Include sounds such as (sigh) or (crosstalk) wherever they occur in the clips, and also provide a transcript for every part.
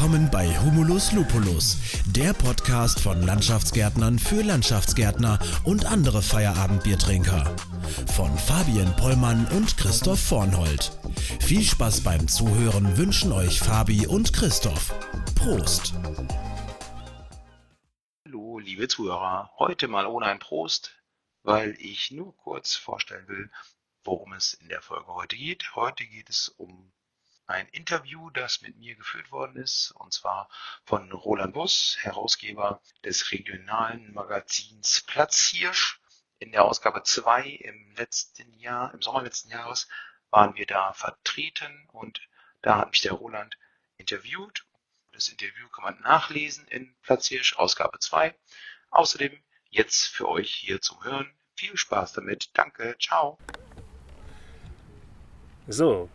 Willkommen bei Humulus Lupulus, der Podcast von Landschaftsgärtnern für Landschaftsgärtner und andere Feierabendbiertrinker. Von Fabian Pollmann und Christoph Vornhold. Viel Spaß beim Zuhören wünschen euch Fabi und Christoph. Prost! Hallo, liebe Zuhörer. Heute mal ohne ein Prost, weil ich nur kurz vorstellen will, worum es in der Folge heute geht. Heute geht es um ein Interview, das mit mir geführt worden ist, und zwar von Roland Buss, Herausgeber des regionalen Magazins Platzhirsch. In der Ausgabe 2 im letzten Jahr, im Sommer letzten Jahres, waren wir da vertreten und da hat mich der Roland interviewt. Das Interview kann man nachlesen in Platzhirsch, Ausgabe 2. Außerdem jetzt für euch hier zum Hören. Viel Spaß damit. Danke. Ciao. So,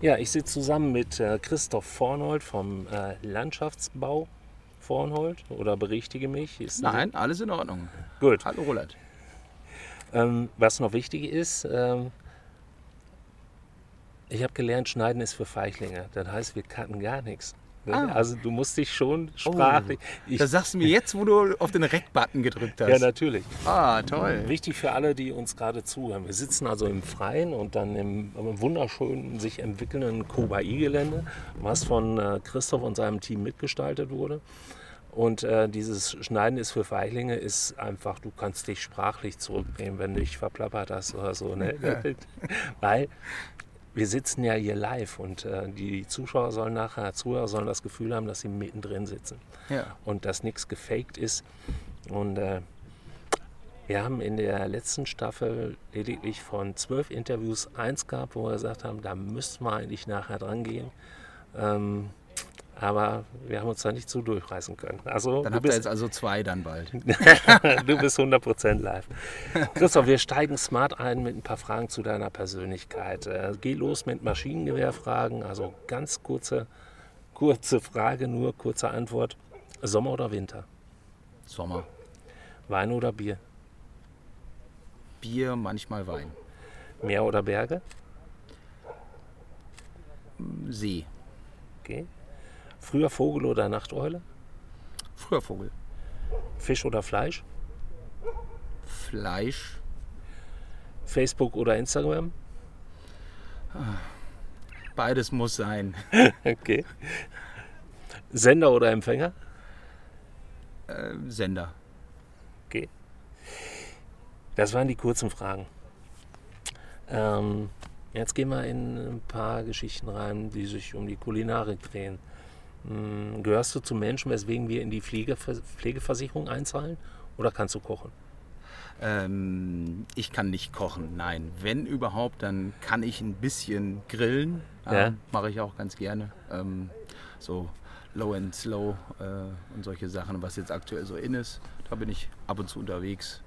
ja, ich sitze zusammen mit äh, Christoph Vornhold vom äh, Landschaftsbau Vornhold oder berichtige mich. Ist Nein, alles in Ordnung. Gut. Hallo Roland. Ähm, was noch wichtig ist, ähm, ich habe gelernt, Schneiden ist für Feichlinge. Das heißt, wir cutten gar nichts. Ne? Ah. Also du musst dich schon sprachlich. ich, Das sagst du mir jetzt, wo du auf den Rec-Button gedrückt hast. ja, natürlich. Ah, toll. Wichtig für alle, die uns gerade zuhören. Wir sitzen also im Freien und dann im, im wunderschönen, sich entwickelnden Kobai-Gelände, was von äh, Christoph und seinem Team mitgestaltet wurde. Und äh, dieses Schneiden ist für Feiglinge ist einfach, du kannst dich sprachlich zurücknehmen, wenn du dich verplappert hast oder so. Ne? (laughs) Weil wir sitzen ja hier live und äh, die Zuschauer sollen nachher, Zuhörer sollen das Gefühl haben, dass sie mittendrin sitzen Ja. und dass nichts gefaked ist. Und äh, wir haben in der letzten Staffel lediglich von zwölf Interviews eins gehabt, wo wir gesagt haben, da müssten wir eigentlich nachher dran gehen. Ähm, aber wir haben uns da nicht so durchreißen können. Also Dann du habt ihr jetzt also zwei dann bald. (laughs) du bist 100% live. Christoph, wir steigen smart ein mit ein paar Fragen zu deiner Persönlichkeit. Äh, geh los mit Maschinengewehrfragen, also ganz kurze, kurze Frage, nur kurze Antwort. Sommer oder Winter? Sommer. Wein oder Bier? Bier, manchmal Wein. Meer oder Berge? See. Okay. Früher Vogel oder Nachteule? Früher Vogel. Fisch oder Fleisch? Fleisch. Facebook oder Instagram? Beides muss sein. (laughs) Okay. Sender oder Empfänger? Äh, Sender. Okay. Das waren die kurzen Fragen. Ähm, jetzt gehen wir in ein paar Geschichten rein, die sich um die Kulinarik drehen. Hm, gehörst du zu Menschen, weswegen wir in die Pflegever Pflegeversicherung einzahlen? Oder kannst du kochen? Ähm, ich kann nicht kochen, nein. Wenn überhaupt, dann kann ich ein bisschen grillen. Ja. Mache ich auch ganz gerne. Ähm, so Low and Slow äh, und solche Sachen, was jetzt aktuell so in ist. Da bin ich ab und zu unterwegs.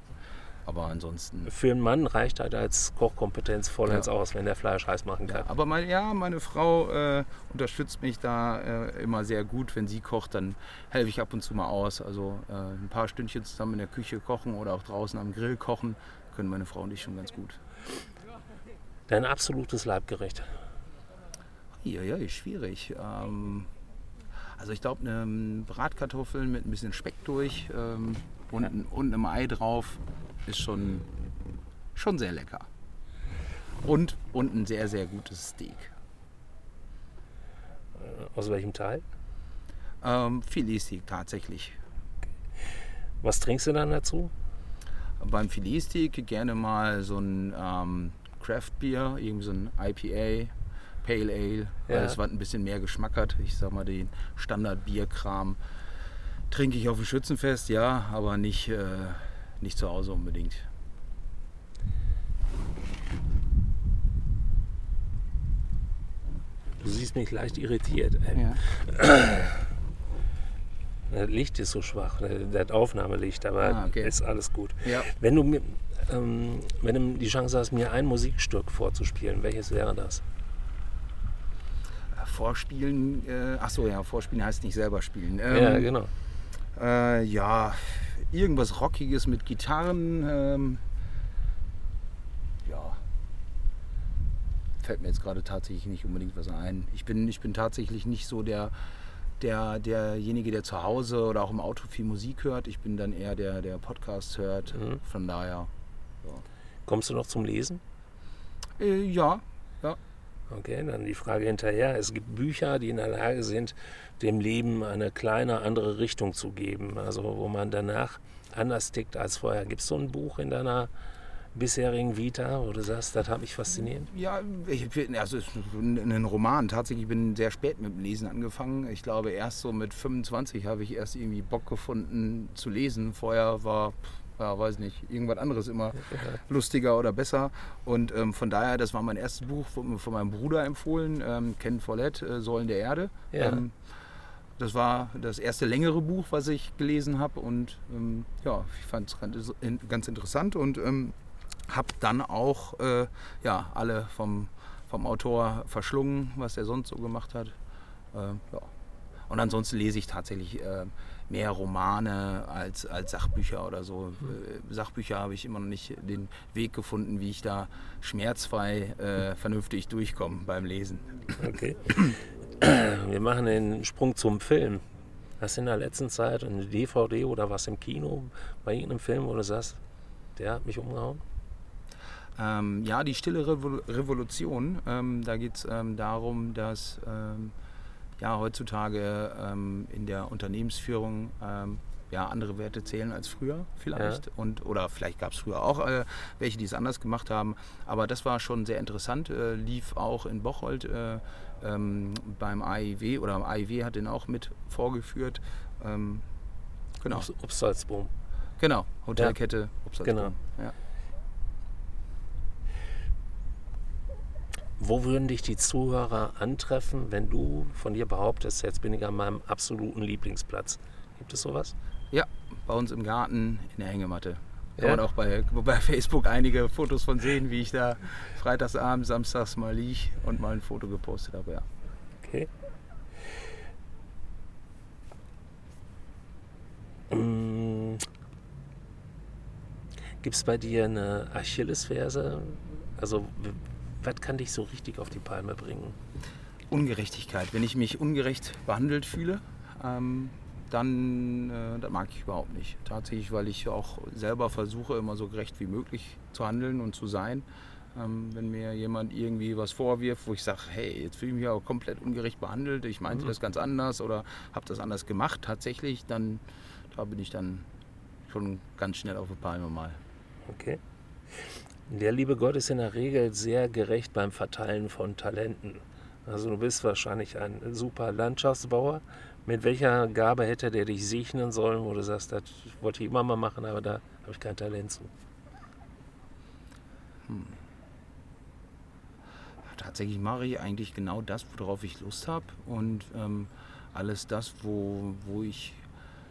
Aber ansonsten. Für einen Mann reicht halt als Kochkompetenz vollends Ja. aus, wenn der Fleisch heiß machen kann. Ja, aber mein, ja, meine Frau äh, unterstützt mich da äh, immer sehr gut. Wenn sie kocht, dann helfe ich ab und zu mal aus. Also äh, ein paar Stündchen zusammen in der Küche kochen oder auch draußen am Grill kochen, können meine Frau und ich schon ganz gut. Dein absolutes Leibgericht. Ja, ja, schwierig. Ähm, also ich glaube, eine Bratkartoffeln mit ein bisschen Speck durch ähm, und, und einem Ei drauf ist schon, schon sehr lecker. Und, und ein sehr, sehr gutes Steak. Aus welchem Teil? Ähm, Filetsteak tatsächlich. Was trinkst du dann dazu? Beim Filetsteak gerne mal so ein ähm, Craft Beer, irgendwie so ein IPA, Pale Ale, Ja. es was ein bisschen mehr Geschmack hat. Ich sag mal, den Standard-Bierkram trinke ich auf dem Schützenfest, ja, aber nicht, äh, nicht zu Hause unbedingt. Du siehst mich leicht irritiert. ey. Ja. (clears throat) Das Licht ist so schwach, äh, das Aufnahmelicht, aber Ah, okay. ist alles gut. Ja. Wenn du mir, ähm, wenn du die Chance hast, mir ein Musikstück vorzuspielen, welches wäre das? Vorspielen, äh, ach so, ja, Vorspielen heißt nicht selber spielen. ja, Ähm, genau. Äh, ja, irgendwas Rockiges mit Gitarren. Ähm, ja. Fällt mir jetzt gerade tatsächlich nicht unbedingt was ein. Ich bin, ich bin tatsächlich nicht so der der, derjenige, der zu Hause oder auch im Auto viel Musik hört. Ich bin dann eher der, der Podcast hört. Mhm. Von daher. Kommst du noch zum Lesen? Äh, ja, Okay, dann die Frage hinterher. Es gibt Bücher, die in der Lage sind, dem Leben eine kleine andere Richtung zu geben. Also wo man danach anders tickt als vorher. Gibt es so ein Buch in deiner bisherigen Vita, wo du sagst, das hat mich fasziniert? Ja, ich, also es ist ein Roman. Tatsächlich, ich bin sehr spät mit dem Lesen angefangen. Ich glaube, erst so mit 25 habe ich erst irgendwie Bock gefunden zu lesen. Vorher war, ja, weiß nicht, irgendwas anderes immer lustiger oder besser. Und ähm, von daher, das war mein erstes Buch von, von meinem Bruder empfohlen, ähm, Ken Follett, äh, Säulen der Erde. Ja. Ähm, das war das erste längere Buch, was ich gelesen habe und ähm, ja, ich fand es ganz, ganz interessant und ähm, habe dann auch äh, ja, alle vom, vom Autor verschlungen, was er sonst so gemacht hat. Ähm, ja. Und ansonsten lese ich tatsächlich äh, mehr Romane als, als Sachbücher oder so. Äh, Sachbücher habe ich immer noch nicht den Weg gefunden, wie ich da schmerzfrei äh, vernünftig durchkomme beim Lesen. Okay. Wir machen den Sprung zum Film. Hast du in der letzten Zeit eine DVD oder was im Kino bei irgendeinem Film, wo du sagst, der hat mich umgehauen? Ähm, ja, die Stille Revo Revolution, ähm, da geht es ähm, darum, dass ähm, ja, heutzutage ähm, in der Unternehmensführung ähm, ja, andere Werte zählen als früher vielleicht. Und, oder vielleicht gab es früher auch äh, welche, die es anders gemacht haben. Aber das war schon sehr interessant. Äh, lief auch in Bocholt äh, ähm, beim AIW oder AIW hat den auch mit vorgeführt. Ähm, genau. Obst- Obstalsboom. Genau, Hotelkette Obstalsboom. Genau. Ja. Wo würden dich die Zuhörer antreffen, wenn du von dir behauptest, jetzt bin ich an meinem absoluten Lieblingsplatz? Gibt es sowas? ja, bei uns im Garten in der Hängematte. Kann Ja? man auch bei, bei Facebook einige Fotos von sehen, wie ich da freitagsabends, samstags mal lieg und mal ein Foto gepostet habe. Ja. Okay. Mm. Gibt es bei dir eine Achillesferse? Also, was kann dich so richtig auf die Palme bringen? Ungerechtigkeit. Wenn ich mich ungerecht behandelt fühle, ähm, dann äh, das mag ich überhaupt nicht. Tatsächlich, weil ich auch selber versuche, immer so gerecht wie möglich zu handeln und zu sein. Ähm, wenn mir jemand irgendwie was vorwirft, wo ich sage, hey, jetzt fühle ich mich aber komplett ungerecht behandelt, ich meinte Mhm. das ganz anders oder habe das anders gemacht tatsächlich, dann da bin ich dann schon ganz schnell auf der Palme mal. Okay. Der liebe Gott ist in der Regel sehr gerecht beim Verteilen von Talenten. Also du bist wahrscheinlich ein super Landschaftsbauer. Mit welcher Gabe hätte der dich segnen sollen, wo du sagst, das wollte ich immer mal machen, aber da habe ich kein Talent zu? Tatsächlich mache ich eigentlich genau das, worauf ich Lust habe und ähm, alles das, wo, wo ich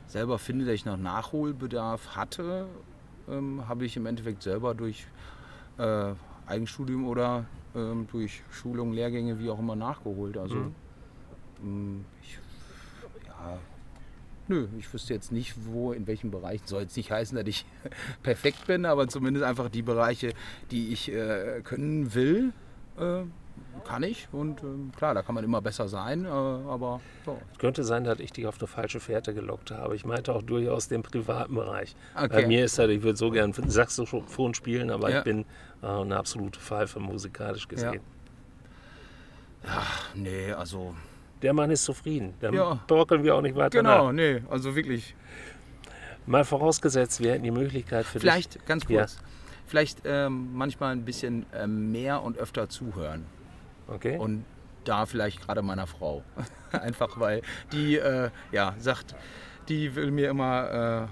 selber finde, dass ich noch Nachholbedarf hatte, ähm, habe ich im Endeffekt selber durch äh, Eigenstudium oder ähm, durch Schulungen, Lehrgänge, wie auch immer nachgeholt. Also Mhm. ähm, ich, ja, nö, ich wüsste jetzt nicht, wo, in welchem Bereich. Soll jetzt nicht heißen, dass ich (laughs) perfekt bin, aber zumindest einfach die Bereiche, die ich äh, können will, äh, kann ich. Und ähm, klar, da kann man immer besser sein, äh, aber so. Könnte sein, dass ich dich auf eine falsche Fährte gelockt habe. Ich meinte auch durchaus den privaten Bereich. Bei Okay. mir ist das, ich würde so gern Saxophon spielen, aber Ja. ich bin äh, eine absolute Pfeife musikalisch gesehen. Nee, also. Der Mann ist zufrieden. Dann Ja. brockeln wir auch nicht weiter nach. Genau, nee, also wirklich. Mal vorausgesetzt, wir hätten die Möglichkeit für Vielleicht, ganz Ja. kurz, vielleicht ähm, manchmal ein bisschen ähm, mehr und öfter zuhören. Okay. Und da vielleicht gerade meiner Frau. (laughs) Einfach weil die, äh, ja, sagt, die will mir immer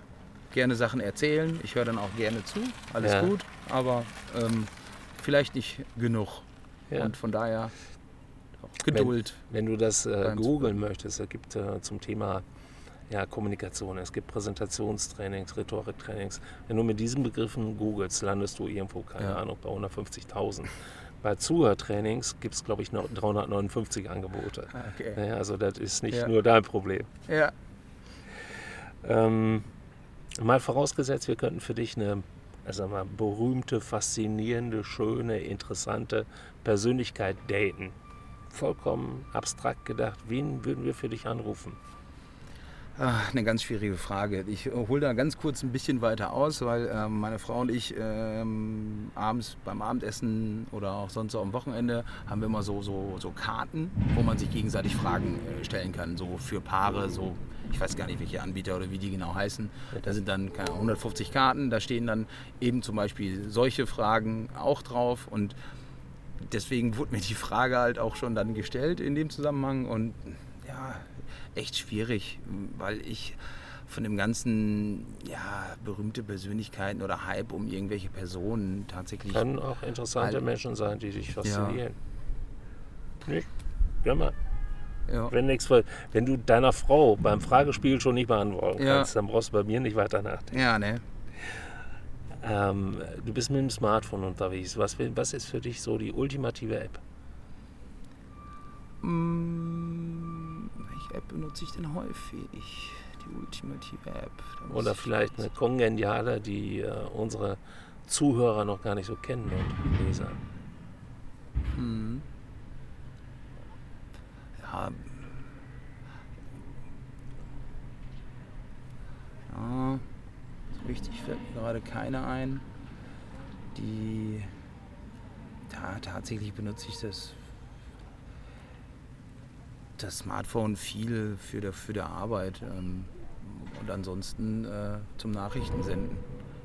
äh, gerne Sachen erzählen. Ich höre dann auch gerne zu, alles Ja. gut, aber ähm, vielleicht nicht genug. ja. Und von daher Geduld. Wenn du das äh, googeln möchtest, es gibt äh, zum Thema ja, Kommunikation, es gibt Präsentationstrainings, Rhetoriktrainings. Wenn du mit diesen Begriffen googelst, landest du irgendwo, keine Ja. Ahnung, bei 150.000. Bei Zuhörtrainings gibt es, glaube ich, noch 359 Angebote. Okay. Ja, also das ist nicht Ja. nur dein Problem. Ja. Ähm, mal vorausgesetzt, wir könnten für dich eine also mal, berühmte, faszinierende, schöne, interessante Persönlichkeit daten. vollkommen abstrakt gedacht, wen würden wir für dich anrufen? Ach, eine ganz schwierige Frage. Ich hole da ganz kurz ein bisschen weiter aus, weil ähm, meine Frau und ich ähm, abends beim Abendessen oder auch sonst auch am Wochenende haben wir immer so, so, so Karten, wo man sich gegenseitig Fragen äh, stellen kann. So für Paare, so ich weiß gar nicht, welche Anbieter oder wie die genau heißen. Da sind dann keine 150 Karten, da stehen dann eben zum Beispiel solche Fragen auch drauf und deswegen wurde mir die Frage halt auch schon dann gestellt in dem Zusammenhang und ja, echt schwierig, weil ich von dem ganzen, ja, berühmte Persönlichkeiten oder Hype um irgendwelche Personen tatsächlich. Können auch interessante weil, Menschen sein, die dich faszinieren. Ja. Nicht? Ja, mal. Ja. Wenn, nichts, wenn du deiner Frau beim Fragespiel schon nicht beantworten ja. kannst, dann brauchst du bei mir nicht weiter nachdenken. Ja, ne. Ähm, du bist mit dem Smartphone unterwegs. Was, was ist für dich so die ultimative App? Welche App benutze ich denn häufig? Die ultimative App. Oder vielleicht eine kongeniale, die äh, unsere Zuhörer noch gar nicht so kennen und Leser. Hm. Ja. Ja. So richtig fällt mir gerade keine ein. Die. Ja, tatsächlich benutze ich das das Smartphone viel für der, für der Arbeit ähm, und ansonsten äh, zum Nachrichten senden.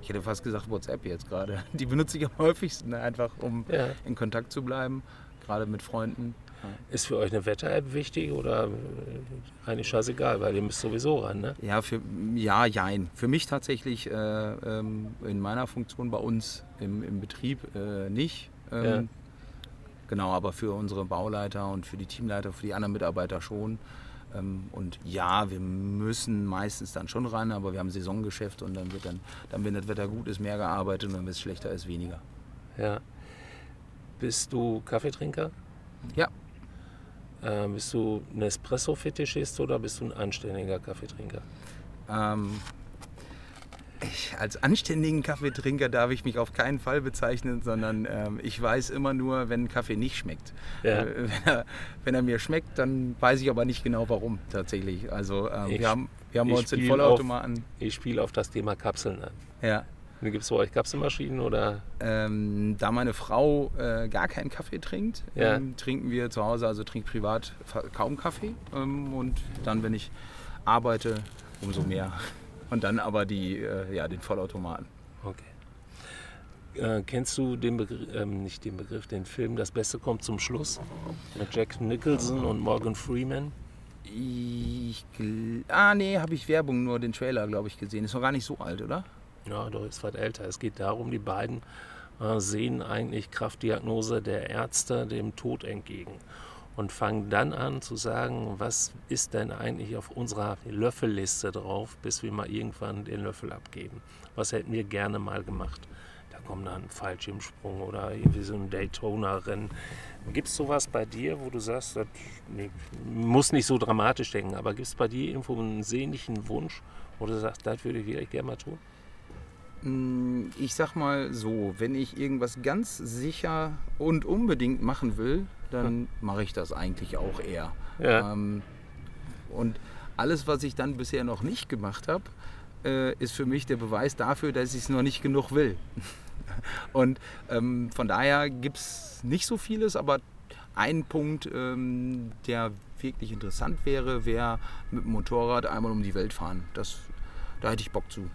Ich hätte fast gesagt WhatsApp jetzt gerade. (laughs) Die benutze ich am häufigsten einfach, um ja. in Kontakt zu bleiben, gerade mit Freunden. Ist für euch eine Wetter-App wichtig oder äh, eigentlich scheißegal, weil ihr müsst sowieso ran, ne? Ja, für, ja, jein. Für mich tatsächlich äh, ähm, in meiner Funktion bei uns im, im Betrieb äh, nicht. Ähm, ja. Genau, aber für unsere Bauleiter und für die Teamleiter, für die anderen Mitarbeiter schon. Ähm, und ja, wir müssen meistens dann schon ran, aber wir haben Saisongeschäft und dann wird dann, dann wenn das Wetter gut ist, mehr gearbeitet und wenn es schlechter ist, weniger. Ja. Bist du Kaffeetrinker? Ja. Äh, bist du ein Espresso-Fetischist oder bist du ein anständiger Kaffeetrinker? Ähm, ich, als anständigen Kaffeetrinker darf ich mich auf keinen Fall bezeichnen, sondern ähm, ich weiß immer nur, wenn ein Kaffee nicht schmeckt. Ja. Äh, wenn, er, wenn, er, mir schmeckt, dann weiß ich aber nicht genau warum tatsächlich. Also ähm, ich, wir haben, wir haben uns den Vollautomaten. Auf, ich spiele auf das Thema Kapseln an. Ja. Gibt es bei euch Kapselmaschinen oder? Ähm, da meine Frau äh, gar keinen Kaffee trinkt, ja. ähm, trinken wir zu Hause, also trinkt privat kaum Kaffee. Ähm, und dann, wenn ich arbeite, umso mehr. Und dann aber die, äh, ja, den Vollautomaten. Okay. Äh, kennst du den Begriff, ähm, nicht den Begriff, den Film Das Beste kommt zum Schluss? Mit Jack Nicholson und Morgan Freeman? Ich, ah, nee, habe ich Werbung, nur den Trailer, glaube ich, gesehen. Ist noch gar nicht so alt, oder? Ja, doch ist weit älter. Es geht darum, die beiden äh, sehen eigentlich Kraftdiagnose der Ärzte dem Tod entgegen und fangen dann an zu sagen, was ist denn eigentlich auf unserer Löffelliste drauf, bis wir mal irgendwann den Löffel abgeben. Was hätten wir gerne mal gemacht? Da kommt dann ein Fallschirmsprung oder irgendwie so ein Daytona-Rennen. Gibt es sowas bei dir, wo du sagst, das nee, muss nicht so dramatisch denken, aber gibt es bei dir irgendwo einen sehnlichen Wunsch, wo du sagst, das würde ich wirklich gerne mal tun? Mm, ich sag mal so, wenn ich irgendwas ganz sicher und unbedingt machen will, dann mache ich das eigentlich auch eher. Ja. Ähm, und alles, was ich dann bisher noch nicht gemacht habe, äh, ist für mich der Beweis dafür, dass ich es noch nicht genug will. (laughs) und ähm, von daher gibt es nicht so vieles, aber ein Punkt, ähm, der wirklich interessant wäre, wäre mit dem Motorrad einmal um die Welt fahren. Das, da hätte ich Bock zu.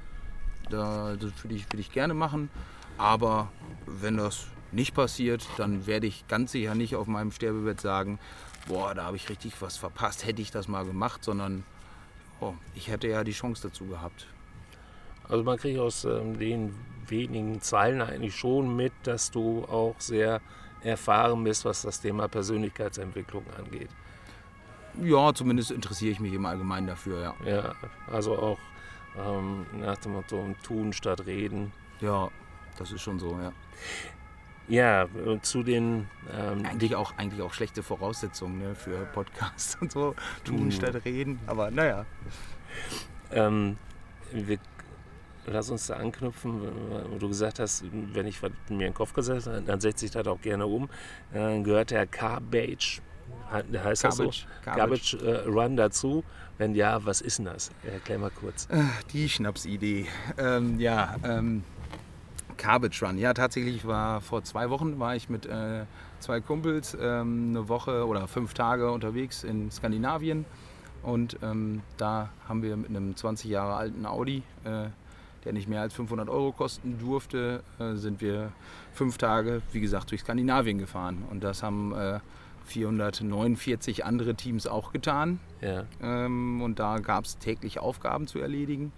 Da, das würde ich, würd ich gerne machen. Aber wenn das nicht passiert, dann werde ich ganz sicher nicht auf meinem Sterbebett sagen, boah, da habe ich richtig was verpasst, hätte ich das mal gemacht, sondern oh, ich hätte ja die Chance dazu gehabt. Also man kriegt aus ähm, den wenigen Zeilen eigentlich schon mit, dass du auch sehr erfahren bist, was das Thema Persönlichkeitsentwicklung angeht. Ja, zumindest interessiere ich mich im Allgemeinen dafür, ja. Ja, also auch ähm, nach dem Motto tun statt reden. Ja, das ist schon so, ja. Ja, zu den. Ähm, eigentlich, auch, eigentlich auch schlechte Voraussetzungen ne, für Podcasts (laughs) und so. Tun mhm. statt reden, aber naja. Ähm, wir, lass uns da anknüpfen, wo du gesagt hast, wenn ich mir in den Kopf gesetzt habe, dann setze ich das auch gerne um. Äh, gehört der Car-Beige He- Heißt das so? Garbage, Garbage, äh, Run dazu? Wenn ja, was ist denn das? Erklär mal kurz. Äh, Die Schnapsidee. Ähm, ja, ähm, Garbage Run. Ja, tatsächlich war vor zwei Wochen war ich mit äh, zwei Kumpels ähm, eine Woche oder fünf Tage unterwegs in Skandinavien. Und ähm, da haben wir mit einem 20 Jahre alten Audi, äh, der nicht mehr als 500 Euro kosten durfte, äh, sind wir fünf Tage, wie gesagt, durch Skandinavien gefahren. Und das haben äh, 449 andere Teams auch getan. Ja. Ähm, und da gab es täglich Aufgaben zu erledigen.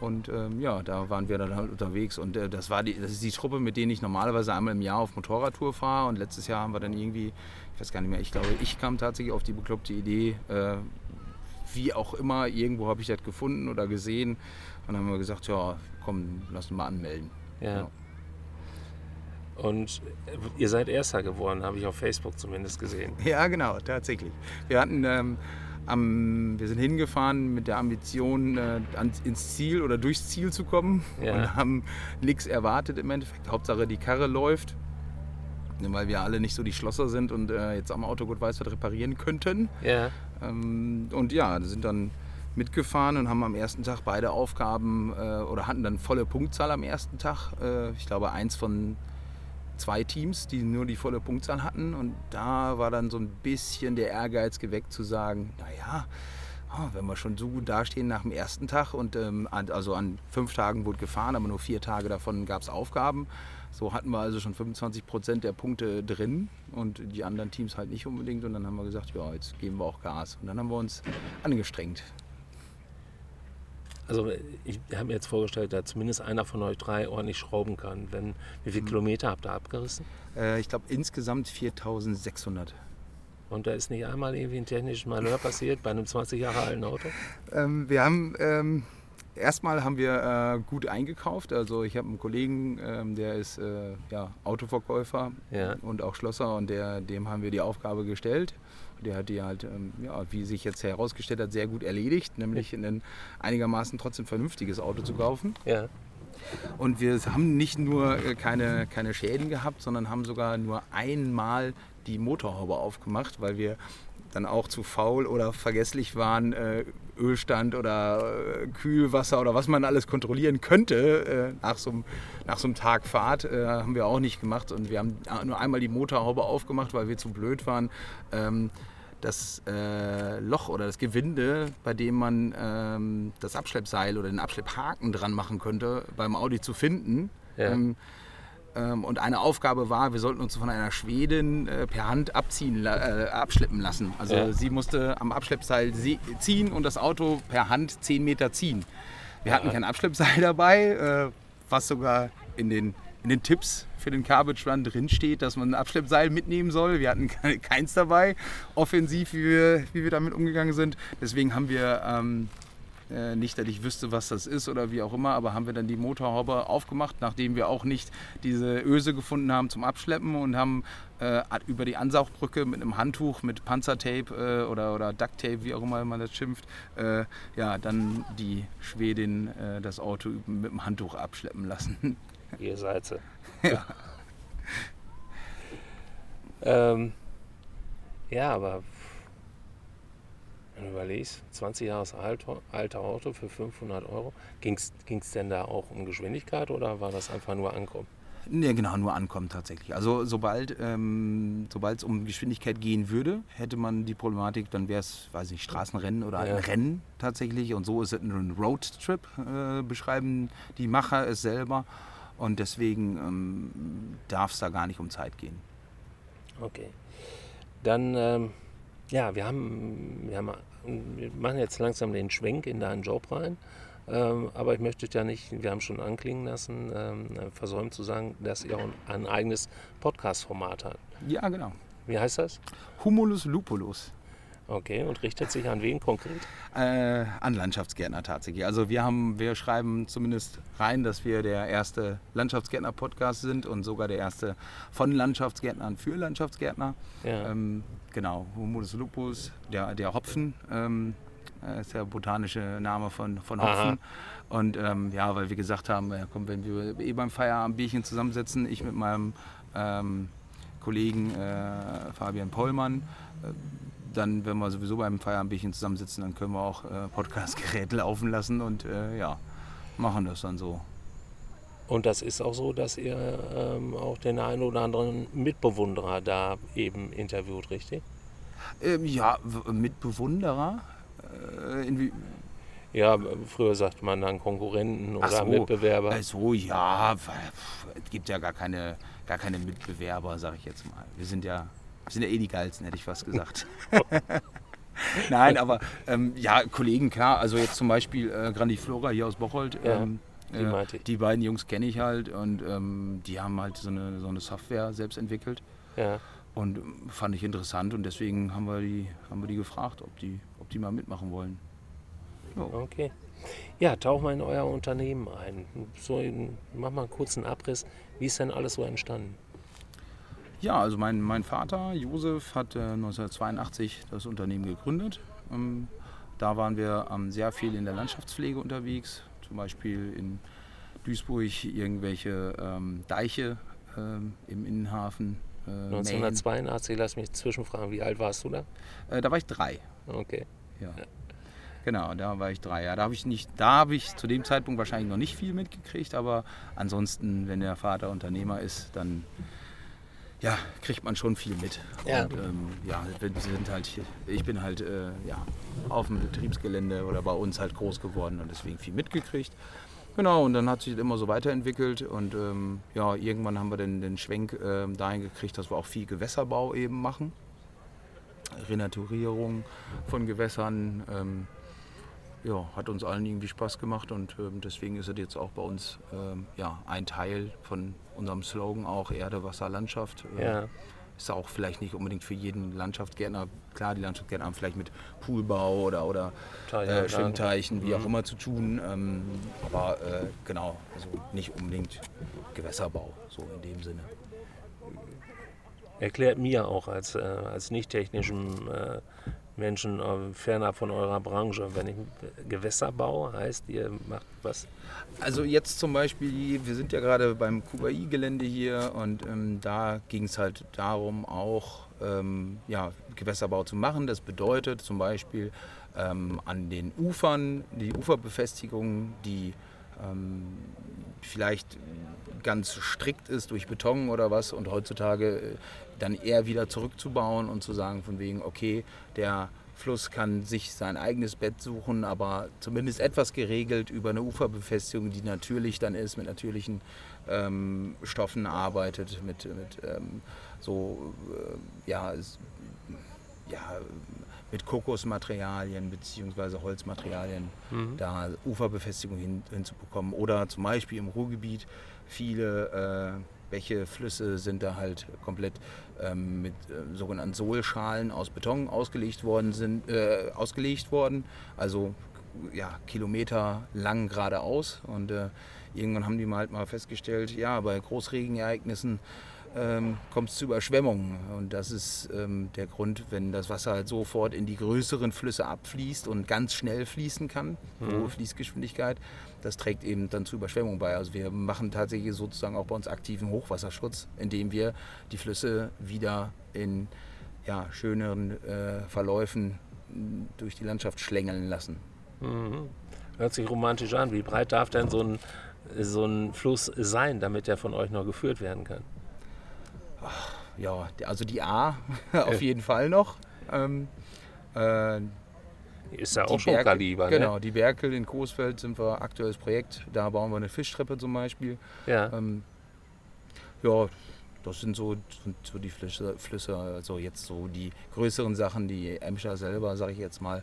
Und ähm, ja, da waren wir dann halt unterwegs. Und äh, das, war die, das ist die Truppe, mit denen ich normalerweise einmal im Jahr auf Motorradtour fahre. Und letztes Jahr haben wir dann irgendwie, ich weiß gar nicht mehr, ich glaube, ich kam tatsächlich auf die bekloppte Idee, äh, wie auch immer, irgendwo habe ich das gefunden oder gesehen. Und dann haben wir gesagt, ja, komm, lass uns mal anmelden. ja. Ja. Und äh, ihr seid Erster geworden, habe ich auf Facebook zumindest gesehen. Ja, genau, tatsächlich. Wir hatten ähm, am, wir sind hingefahren mit der Ambition, äh, ans, ins Ziel oder durchs Ziel zu kommen Ja. und haben nichts erwartet im Endeffekt. Hauptsache die Karre läuft, weil wir alle nicht so die Schlosser sind und äh, jetzt am Auto gut weiß, was reparieren könnten. Ja. Ähm, und ja, sind dann mitgefahren und haben am ersten Tag beide Aufgaben äh, oder hatten dann volle Punktzahl am ersten Tag. Äh, ich glaube, eins von zwei Teams, die nur die volle Punktzahl hatten. Und da war dann so ein bisschen der Ehrgeiz geweckt zu sagen, naja, oh, wenn wir schon so gut dastehen nach dem ersten Tag und ähm, also an fünf Tagen wurde gefahren, aber nur vier Tage davon gab es Aufgaben. So hatten wir also schon 25 Prozent der Punkte drin und die anderen Teams halt nicht unbedingt. Und dann haben wir gesagt, ja, jetzt geben wir auch Gas. Und dann haben wir uns angestrengt. Also ich habe mir jetzt vorgestellt, dass zumindest einer von euch drei ordentlich schrauben kann. Wenn, wie viele Kilometer habt ihr abgerissen? Äh, ich glaube insgesamt 4600. Und da ist nicht einmal irgendwie ein technisches Malheur (laughs) passiert bei einem 20 Jahre alten Auto? Ähm, wir haben ähm, erstmal haben wir äh, gut eingekauft. Also ich habe einen Kollegen, ähm, der ist äh, ja, Autoverkäufer Ja. und auch Schlosser und der, dem haben wir die Aufgabe gestellt. Der hat die halt, ähm, ja, wie sich jetzt herausgestellt hat, sehr gut erledigt, nämlich ein einigermaßen trotzdem vernünftiges Auto zu kaufen. Ja. Und wir haben nicht nur äh, keine, keine Schäden gehabt, sondern haben sogar nur einmal die Motorhaube aufgemacht, weil wir dann auch zu faul oder vergesslich waren, äh, Ölstand oder äh, Kühlwasser oder was man alles kontrollieren könnte äh, nach, so einem, nach so einem Tag Fahrt, haben wir auch nicht gemacht. Und wir haben nur einmal die Motorhaube aufgemacht, weil wir zu blöd waren, ähm, das Loch oder das Gewinde, bei dem man ähm, das Abschleppseil oder den Abschlepphaken dran machen könnte, beim Audi zu finden. Ja. Ähm, und eine Aufgabe war, wir sollten uns von einer Schwedin äh, per Hand abziehen, äh, abschleppen lassen. Also Ja. sie musste am Abschleppseil ziehen und das Auto per Hand 10 Meter ziehen. Wir hatten Ja. kein Abschleppseil (laughs) dabei, äh, was sogar in den, in den Tipps für den Garbage Run drinsteht, dass man ein Abschleppseil mitnehmen soll. Wir hatten ke- keins dabei, offensiv, wie wir, wie wir damit umgegangen sind. Deswegen haben wir ähm, äh, nicht, dass ich wüsste, was das ist oder wie auch immer, aber haben wir dann die Motorhaube aufgemacht, nachdem wir auch nicht diese Öse gefunden haben zum Abschleppen und haben äh, über die Ansaugbrücke mit einem Handtuch, mit Panzertape äh, oder, oder Ducktape, wie auch immer man das schimpft, äh, ja, dann die Schwedin äh, das Auto mit dem Handtuch abschleppen lassen. (laughs) Ihr seid sie. ja. (laughs) Ähm, ja, aber wenn du überlegst, 20 Jahre alter, alter Auto für 500 Euro, ging es denn da auch um Geschwindigkeit oder war das einfach nur Ankommen? Ja, genau, nur ankommen tatsächlich. Also sobald ähm, es um Geschwindigkeit gehen würde, hätte man die Problematik, dann wäre es, weiß nicht, Straßenrennen oder Ja. ein Rennen tatsächlich. Und so ist es ein Roadtrip, äh, beschreiben die Macher es selber. Und deswegen ähm, darf es da gar nicht um Zeit gehen. Okay. Dann, ähm, ja, wir haben, wir haben, wir machen jetzt langsam den Schwenk in deinen Job rein. Ähm, aber ich möchte ja nicht, wir haben schon anklingen lassen, ähm, versäumt zu sagen, dass ihr auch ein eigenes Podcast-Format habt. Ja, genau. Wie heißt das? Humulus lupulus. Okay, und richtet sich an wen konkret? Äh, an Landschaftsgärtner tatsächlich. Also wir haben, wir schreiben zumindest rein, dass wir der erste Landschaftsgärtner-Podcast sind und sogar der erste von Landschaftsgärtnern für Landschaftsgärtner. Ja. Ähm, genau, Humulus lupus, der, der Hopfen, ähm, äh, ist der botanische Name von, von Aha. Hopfen. Und ähm, ja, weil wir gesagt haben, ja, komm, wenn wir eh beim Feierabend Bierchen zusammensetzen, ich mit meinem ähm, Kollegen äh, Fabian Pollmann. Äh, dann, wenn wir sowieso beim Feierabendbierchen zusammensitzen, dann können wir auch äh, Podcastgeräte laufen lassen und äh, ja, machen das dann so. Und das ist auch so, dass ihr ähm, auch den einen oder anderen Mitbewunderer da eben interviewt, richtig? Ähm, ja, Mitbewunderer. Äh, in, ja, früher sagt man dann Konkurrenten oder so, Mitbewerber. Ach so, ja, es gibt ja gar keine, gar keine Mitbewerber, sage ich jetzt mal. Wir sind ja, wir sind ja eh die geilsten, hätte ich fast gesagt. (laughs) (laughs) Nein, aber ähm, ja, Kollegen, klar. Also jetzt zum Beispiel äh, Grandiflora hier aus Bocholt. Ja, ähm, die, äh, die, beiden Jungs kenne ich halt und ähm, die haben halt so eine, so eine Software selbst entwickelt. Ja. Und fand ich interessant und deswegen haben wir die, haben wir die gefragt, ob die, ob die mal mitmachen wollen. Jo. Okay. Ja, tauch mal in euer Unternehmen ein. So, mach mal einen kurzen Abriss. Wie ist denn alles so entstanden? Ja, also mein, mein Vater Josef hat äh, 1982 das Unternehmen gegründet. Ähm, da waren wir ähm, sehr viel in der Landschaftspflege unterwegs, zum Beispiel in Duisburg irgendwelche ähm, Deiche ähm, im Innenhafen. Äh, 1982, lass mich zwischenfragen, wie alt warst du da? Äh, da war ich drei. Okay. Ja. Genau, da war ich drei. Ja, da habe ich nicht, da habe ich zu dem Zeitpunkt wahrscheinlich noch nicht viel mitgekriegt, aber ansonsten, wenn der Vater Unternehmer ist, dann ja, kriegt man schon viel mit. Ja. Und, ähm, ja, sind halt, ich bin halt äh, ja, auf dem Betriebsgelände oder bei uns halt groß geworden und deswegen viel mitgekriegt. Genau, und dann hat sich das immer so weiterentwickelt und ähm, ja, irgendwann haben wir den, den Schwenk äh, dahin gekriegt, dass wir auch viel Gewässerbau eben machen. Renaturierung von Gewässern. Ähm, ja, hat uns allen irgendwie Spaß gemacht und ähm, deswegen ist es jetzt auch bei uns ähm, ja, ein Teil von unserem Slogan auch Erde, Wasser, Landschaft. Äh, ja. Ist auch vielleicht nicht unbedingt für jeden Landschaftsgärtner, klar, die Landschaftsgärtner haben vielleicht mit Poolbau oder, oder äh, Schwimmteichen, wie auch mhm. immer zu tun, ähm, aber äh, genau, also nicht unbedingt Gewässerbau, so in dem Sinne. Erklärt mir auch als, äh, als nicht technischem äh, Menschen äh, fernab von eurer Branche. Wenn ich Gewässerbau heißt, ihr macht was? Also jetzt zum Beispiel, wir sind ja gerade beim QAI-Gelände hier und ähm, da ging es halt darum, auch ähm, ja, Gewässerbau zu machen. Das bedeutet zum Beispiel ähm, an den Ufern, die Uferbefestigung, die ähm, vielleicht ganz strikt ist durch Beton oder was und heutzutage äh, dann eher wieder zurückzubauen und zu sagen von wegen, okay, der Fluss kann sich sein eigenes Bett suchen, aber zumindest etwas geregelt über eine Uferbefestigung, die natürlich dann ist, mit natürlichen ähm, Stoffen arbeitet, mit, mit ähm, so, äh, ja, ja, mit Kokosmaterialien bzw. Holzmaterialien mhm. da Uferbefestigung hin, hinzubekommen. Oder zum Beispiel im Ruhrgebiet viele äh, Bäche, Flüsse sind da halt komplett ähm, mit äh, sogenannten Sohlschalen aus Beton ausgelegt worden sind, äh, ausgelegt worden. Also ja, Kilometer lang geradeaus. Und äh, irgendwann haben die mal halt mal festgestellt, ja, bei Großregenereignissen ähm, kommt es zu Überschwemmungen. Und das ist ähm, der Grund, wenn das Wasser halt sofort in die größeren Flüsse abfließt und ganz schnell fließen kann, mhm. hohe Fließgeschwindigkeit, das trägt eben dann zu Überschwemmungen bei. Also wir machen tatsächlich sozusagen auch bei uns aktiven Hochwasserschutz, indem wir die Flüsse wieder in ja, schöneren äh, Verläufen durch die Landschaft schlängeln lassen. Mhm. Hört sich romantisch an. Wie breit darf denn so ein, so ein Fluss sein, damit er von euch noch geführt werden kann? Ach, ja, also die A (laughs) auf jeden Fall noch. Ähm, äh, ist ja auch schon Berkel, Kaliber. Ne? Genau, die Berkel in Coesfeld sind wir aktuelles Projekt. Da bauen wir eine Fischtreppe zum Beispiel. Ja. Ähm, ja, das sind so, so die Flüsse, Flüsse, also jetzt so die größeren Sachen, die Emscher selber, sage ich jetzt mal.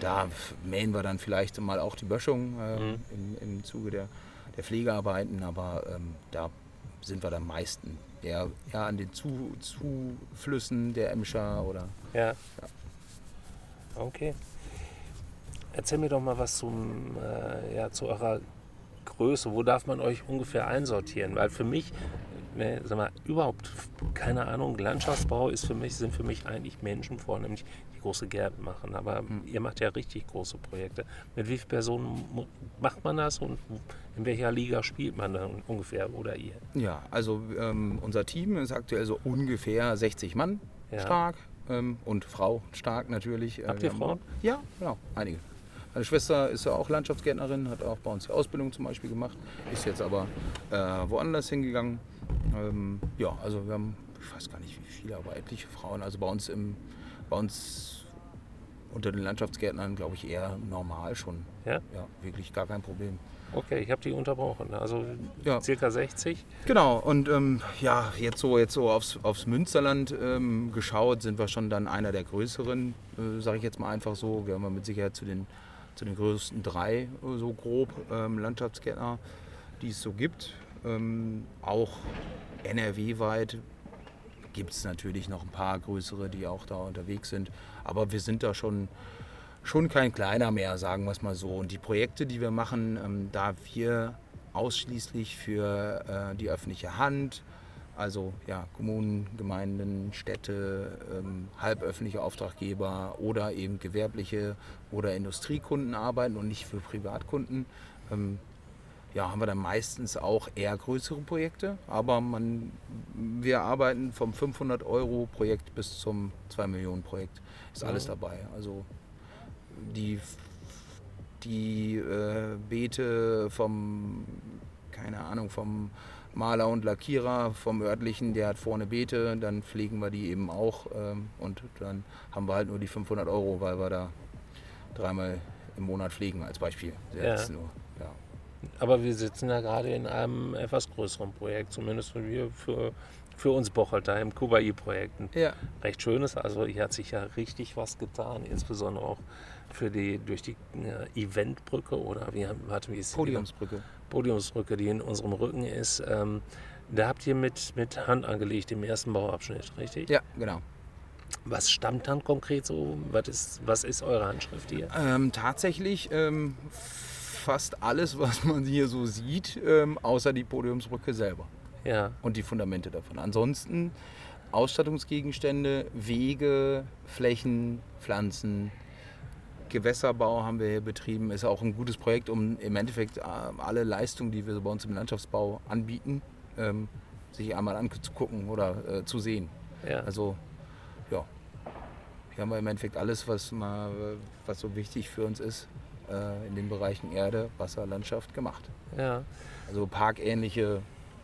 Da mähen wir dann vielleicht mal auch die Böschung äh, mhm. im, im Zuge der, der Pflegearbeiten, aber ähm, da sind wir dann meisten eher, eher an den Zu, Zuflüssen der Emscher oder. Ja. ja. Okay. Erzähl mir doch mal was zum, äh, ja, zu eurer Größe. Wo darf man euch ungefähr einsortieren? Weil für mich, nee, sag mal, überhaupt keine Ahnung. Landschaftsbau ist für mich, sind für mich eigentlich Menschen vornehmlich, die große Gärten machen. Aber Hm. ihr macht ja richtig große Projekte. Mit wie vielen Personen macht man das und in welcher Liga spielt man dann ungefähr oder ihr? Ja, also ähm, unser Team ist aktuell so ungefähr 60 Mann Ja. stark ähm, und Frau stark natürlich. Habt ihr haben- Frauen? Ja, genau, einige. Meine Schwester ist ja auch Landschaftsgärtnerin, hat auch bei uns die Ausbildung zum Beispiel gemacht, ist jetzt aber äh, woanders hingegangen. Ähm, ja, also wir haben, ich weiß gar nicht wie viele, aber etliche Frauen. Also bei uns im, bei uns unter den Landschaftsgärtnern glaube ich eher normal schon. Ja? Ja, wirklich gar kein Problem. Okay, ich habe die unterbrochen. Also Ja. circa 60. Genau, und ähm, ja, jetzt so, jetzt so aufs, aufs Münsterland ähm, geschaut, sind wir schon dann einer der größeren, äh, sage ich jetzt mal einfach so. Gehören wir mit Sicherheit zu den, zu den größten drei, so grob, ähm, Landschaftsgärtner, die es so gibt. Ähm, auch NRW-weit gibt es natürlich noch ein paar größere, die auch da unterwegs sind. Aber wir sind da schon, schon kein kleiner mehr, sagen wir es mal so. Und die Projekte, die wir machen, ähm, da wir ausschließlich für äh, die öffentliche Hand, also ja, Kommunen, Gemeinden, Städte, ähm, halböffentliche Auftraggeber oder eben gewerbliche oder Industriekunden arbeiten und nicht für Privatkunden. Ähm, ja, haben wir dann meistens auch eher größere Projekte, aber man, wir arbeiten vom 500 Euro Projekt bis zum 2 Millionen Projekt. Ist alles dabei. Also die, die äh, Beete vom, keine Ahnung, vom Maler und Lackierer, vom örtlichen, der hat vorne Beete, dann pflegen wir die eben auch ähm, und dann haben wir halt nur die 500 Euro, weil wir da dreimal im Monat pflegen als Beispiel. Ja. Jetzt nur, ja. Aber wir sitzen ja gerade in einem etwas größeren Projekt, zumindest wir für, für uns Bocholter im Kubai-Projekt. Ja. recht schönes. Also hier hat sich ja richtig was getan, insbesondere auch für die durch die äh, Eventbrücke oder wie warte, wie ist die Podiumsbrücke. Podiumsbrücke, die in unserem Rücken ist. Ähm, da habt ihr mit, mit Hand angelegt im ersten Bauabschnitt, richtig? Ja, genau. Was stammt dann konkret so? Was ist, was ist eure Handschrift hier? Ähm, tatsächlich ähm, fast alles, was man hier so sieht, ähm, außer die Podiumsbrücke selber Ja, und die Fundamente davon. Ansonsten Ausstattungsgegenstände, Wege, Flächen, Pflanzen, Gewässerbau haben wir hier betrieben. Ist auch ein gutes Projekt, um im Endeffekt äh, alle Leistungen, die wir so bei uns im Landschaftsbau anbieten, ähm, sich einmal anzugucken oder äh, zu sehen. ja. Also, ja. Hier haben wir im Endeffekt alles, was, mal, was so wichtig für uns ist, äh, in den Bereichen Erde, Wasser, Landschaft gemacht. ja. Also parkähnliche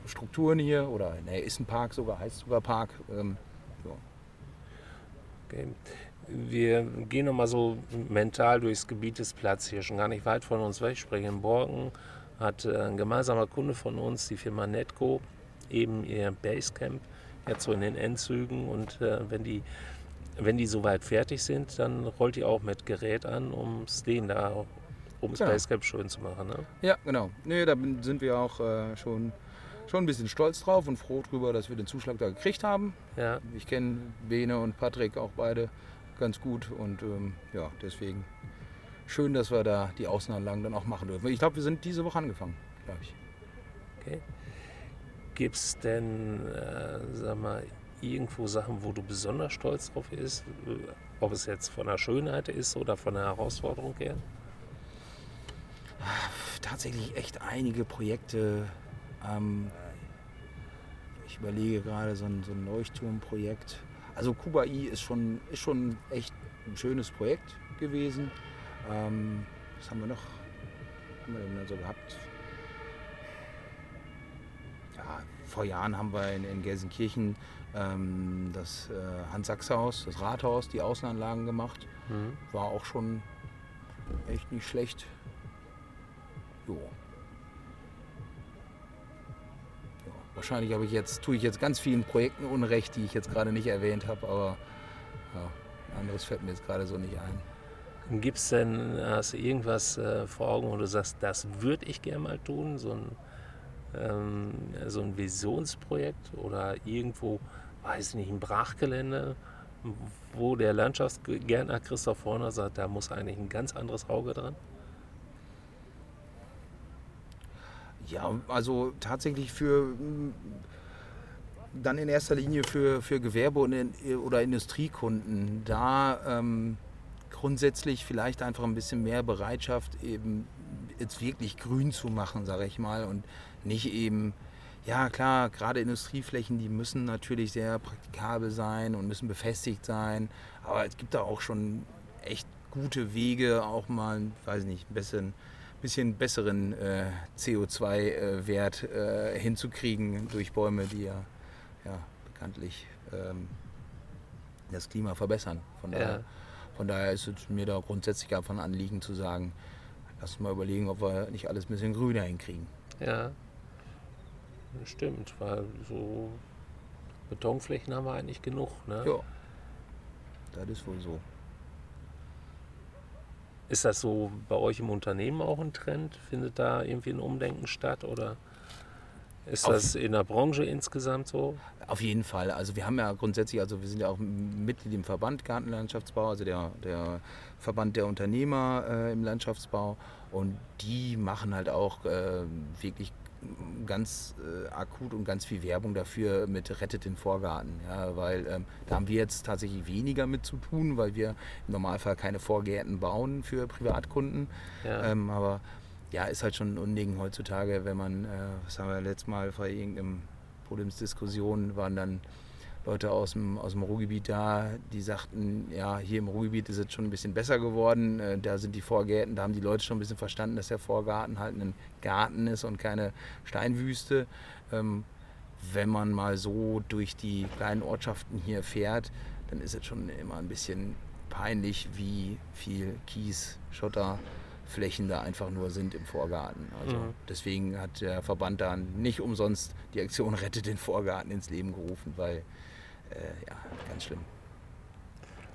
Strukturen hier, oder ne, ist ein Park sogar, heißt sogar Park. Ähm, ja. Okay. Wir gehen nochmal so mental durchs Gebiet des Platz hier, schon gar nicht weit von uns weg. Sprechen in Borken hat äh, ein gemeinsamer Kunde von uns, die Firma Netco, eben ihr Basecamp jetzt so in den Endzügen. Und äh, wenn, die, wenn die soweit fertig sind, dann rollt die auch mit Gerät an, um es denen da, um das Genau. Basecamp schön zu machen. Ne? ja, genau. Nee, da sind wir auch äh, schon, schon ein bisschen stolz drauf und froh drüber, dass wir den Zuschlag da gekriegt haben. Ja, Ich kenne Bene und Patrick auch beide ganz gut und ähm, ja, deswegen schön, dass wir da die Außenanlagen dann auch machen dürfen. Ich glaube, wir sind diese Woche angefangen, glaube ich. okay. Gibt es denn, äh, sag mal, irgendwo Sachen, wo du besonders stolz drauf bist? Ob es jetzt von der Schönheit ist oder von der Herausforderung her? Tatsächlich echt einige Projekte. Ähm, ich überlege gerade so ein, so ein Leuchtturmprojekt. Also Kubai ist schon, ist schon echt ein schönes Projekt gewesen. Ähm, was haben wir noch? Haben wir denn so gehabt? Ja, vor Jahren haben wir in, in Gelsenkirchen ähm, das äh, Hans-Sachs-Haus, das Rathaus, die Außenanlagen gemacht. Mhm. War auch schon echt nicht schlecht. Jo. Wahrscheinlich habe ich jetzt, tue ich jetzt ganz vielen Projekten Unrecht, die ich jetzt gerade nicht erwähnt habe, aber ja, anderes fällt mir jetzt gerade so nicht ein. Gibt es denn, hast du irgendwas äh, vor Augen, wo du sagst, das würde ich gerne mal tun? So ein, ähm, so ein Visionsprojekt oder irgendwo, weiß ich nicht, ein Brachgelände, wo der Landschaftsgärtner Christoph Horner sagt, da muss eigentlich ein ganz anderes Auge dran? Ja, also tatsächlich für, dann in erster Linie für, für Gewerbe- und in, oder Industriekunden. Da ähm, grundsätzlich vielleicht einfach ein bisschen mehr Bereitschaft, eben jetzt wirklich grün zu machen, sage ich mal, und nicht eben, ja klar, gerade Industrieflächen, die müssen natürlich sehr praktikabel sein und müssen befestigt sein, aber es gibt da auch schon echt gute Wege, auch mal, weiß nicht, ein bisschen, bisschen besseren äh, CO2-Wert äh, hinzukriegen durch Bäume, die ja, ja bekanntlich ähm, das Klima verbessern. Von daher, ja. von daher ist es mir da grundsätzlich davon Anliegen zu sagen, lass uns mal überlegen, ob wir nicht alles ein bisschen grüner hinkriegen. Ja, stimmt, weil so Betonflächen haben wir eigentlich genug. Ne? Ja, das ist wohl so. Ist das so bei euch im Unternehmen auch ein Trend? Findet da irgendwie ein Umdenken statt oder ist auf, das in der Branche insgesamt so? Auf jeden Fall. Also wir haben ja grundsätzlich, also wir sind ja auch Mitglied im Verband Gartenlandschaftsbau, also der, der Verband der Unternehmer äh, im Landschaftsbau und die machen halt auch äh, wirklich ganz äh, akut und ganz viel Werbung dafür mit Rettet den Vorgarten. Ja, weil ähm, da haben wir jetzt tatsächlich weniger mit zu tun, weil wir im Normalfall keine Vorgärten bauen für Privatkunden. Ja. Ähm, aber ja, ist halt schon ein Unding heutzutage, wenn man, äh, was haben wir letztes Mal bei irgendeinem Podiumsdiskussion, waren dann Leute aus dem, aus dem Ruhrgebiet da, die sagten, ja, hier im Ruhrgebiet ist es schon ein bisschen besser geworden. Äh, da sind die Vorgärten, da haben die Leute schon ein bisschen verstanden, dass der Vorgarten halt ein Garten ist und keine Steinwüste. Ähm, wenn man mal so durch die kleinen Ortschaften hier fährt, dann ist es schon immer ein bisschen peinlich, wie viel Kies, Schotter, Flächen da einfach nur sind im Vorgarten. Also mhm. deswegen hat der Verband da nicht umsonst die Aktion Rettet den Vorgarten ins Leben gerufen, weil äh, ja, ganz schlimm.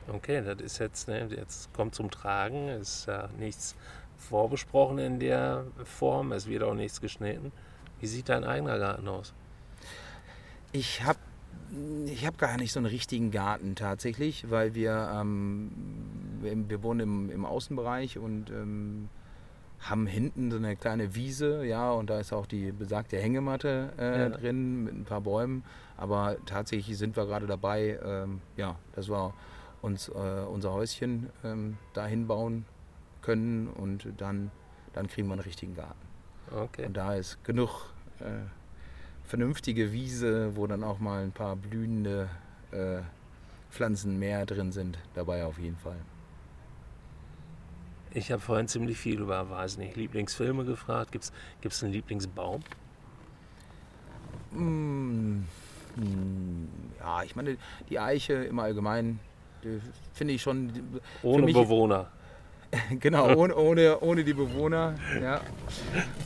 Okay, das ist jetzt, ne, jetzt kommt zum Tragen, ist ja nichts vorbesprochen in der Form, es wird auch nichts geschnitten. Wie sieht dein eigener Garten aus? Ich habe ich hab gar nicht so einen richtigen Garten tatsächlich, weil wir, ähm, wir wohnen im, im Außenbereich und ähm, haben hinten so eine kleine Wiese, ja, und da ist auch die besagte Hängematte äh, ja. drin mit ein paar Bäumen. Aber tatsächlich sind wir gerade dabei, ähm, ja, dass wir uns äh, unser Häuschen ähm, dahin bauen können und dann, dann kriegen wir einen richtigen Garten. Okay. Und da ist genug äh, vernünftige Wiese, wo dann auch mal ein paar blühende äh, Pflanzen mehr drin sind, dabei auf jeden Fall. Ich habe vorhin ziemlich viel über, weiß nicht, Lieblingsfilme gefragt. Gibt es einen Lieblingsbaum? Mmh, ja, ich meine, die Eiche im Allgemeinen finde ich schon. Ohne Bewohner. (laughs) genau, ohne, ohne, ohne die Bewohner. Ja.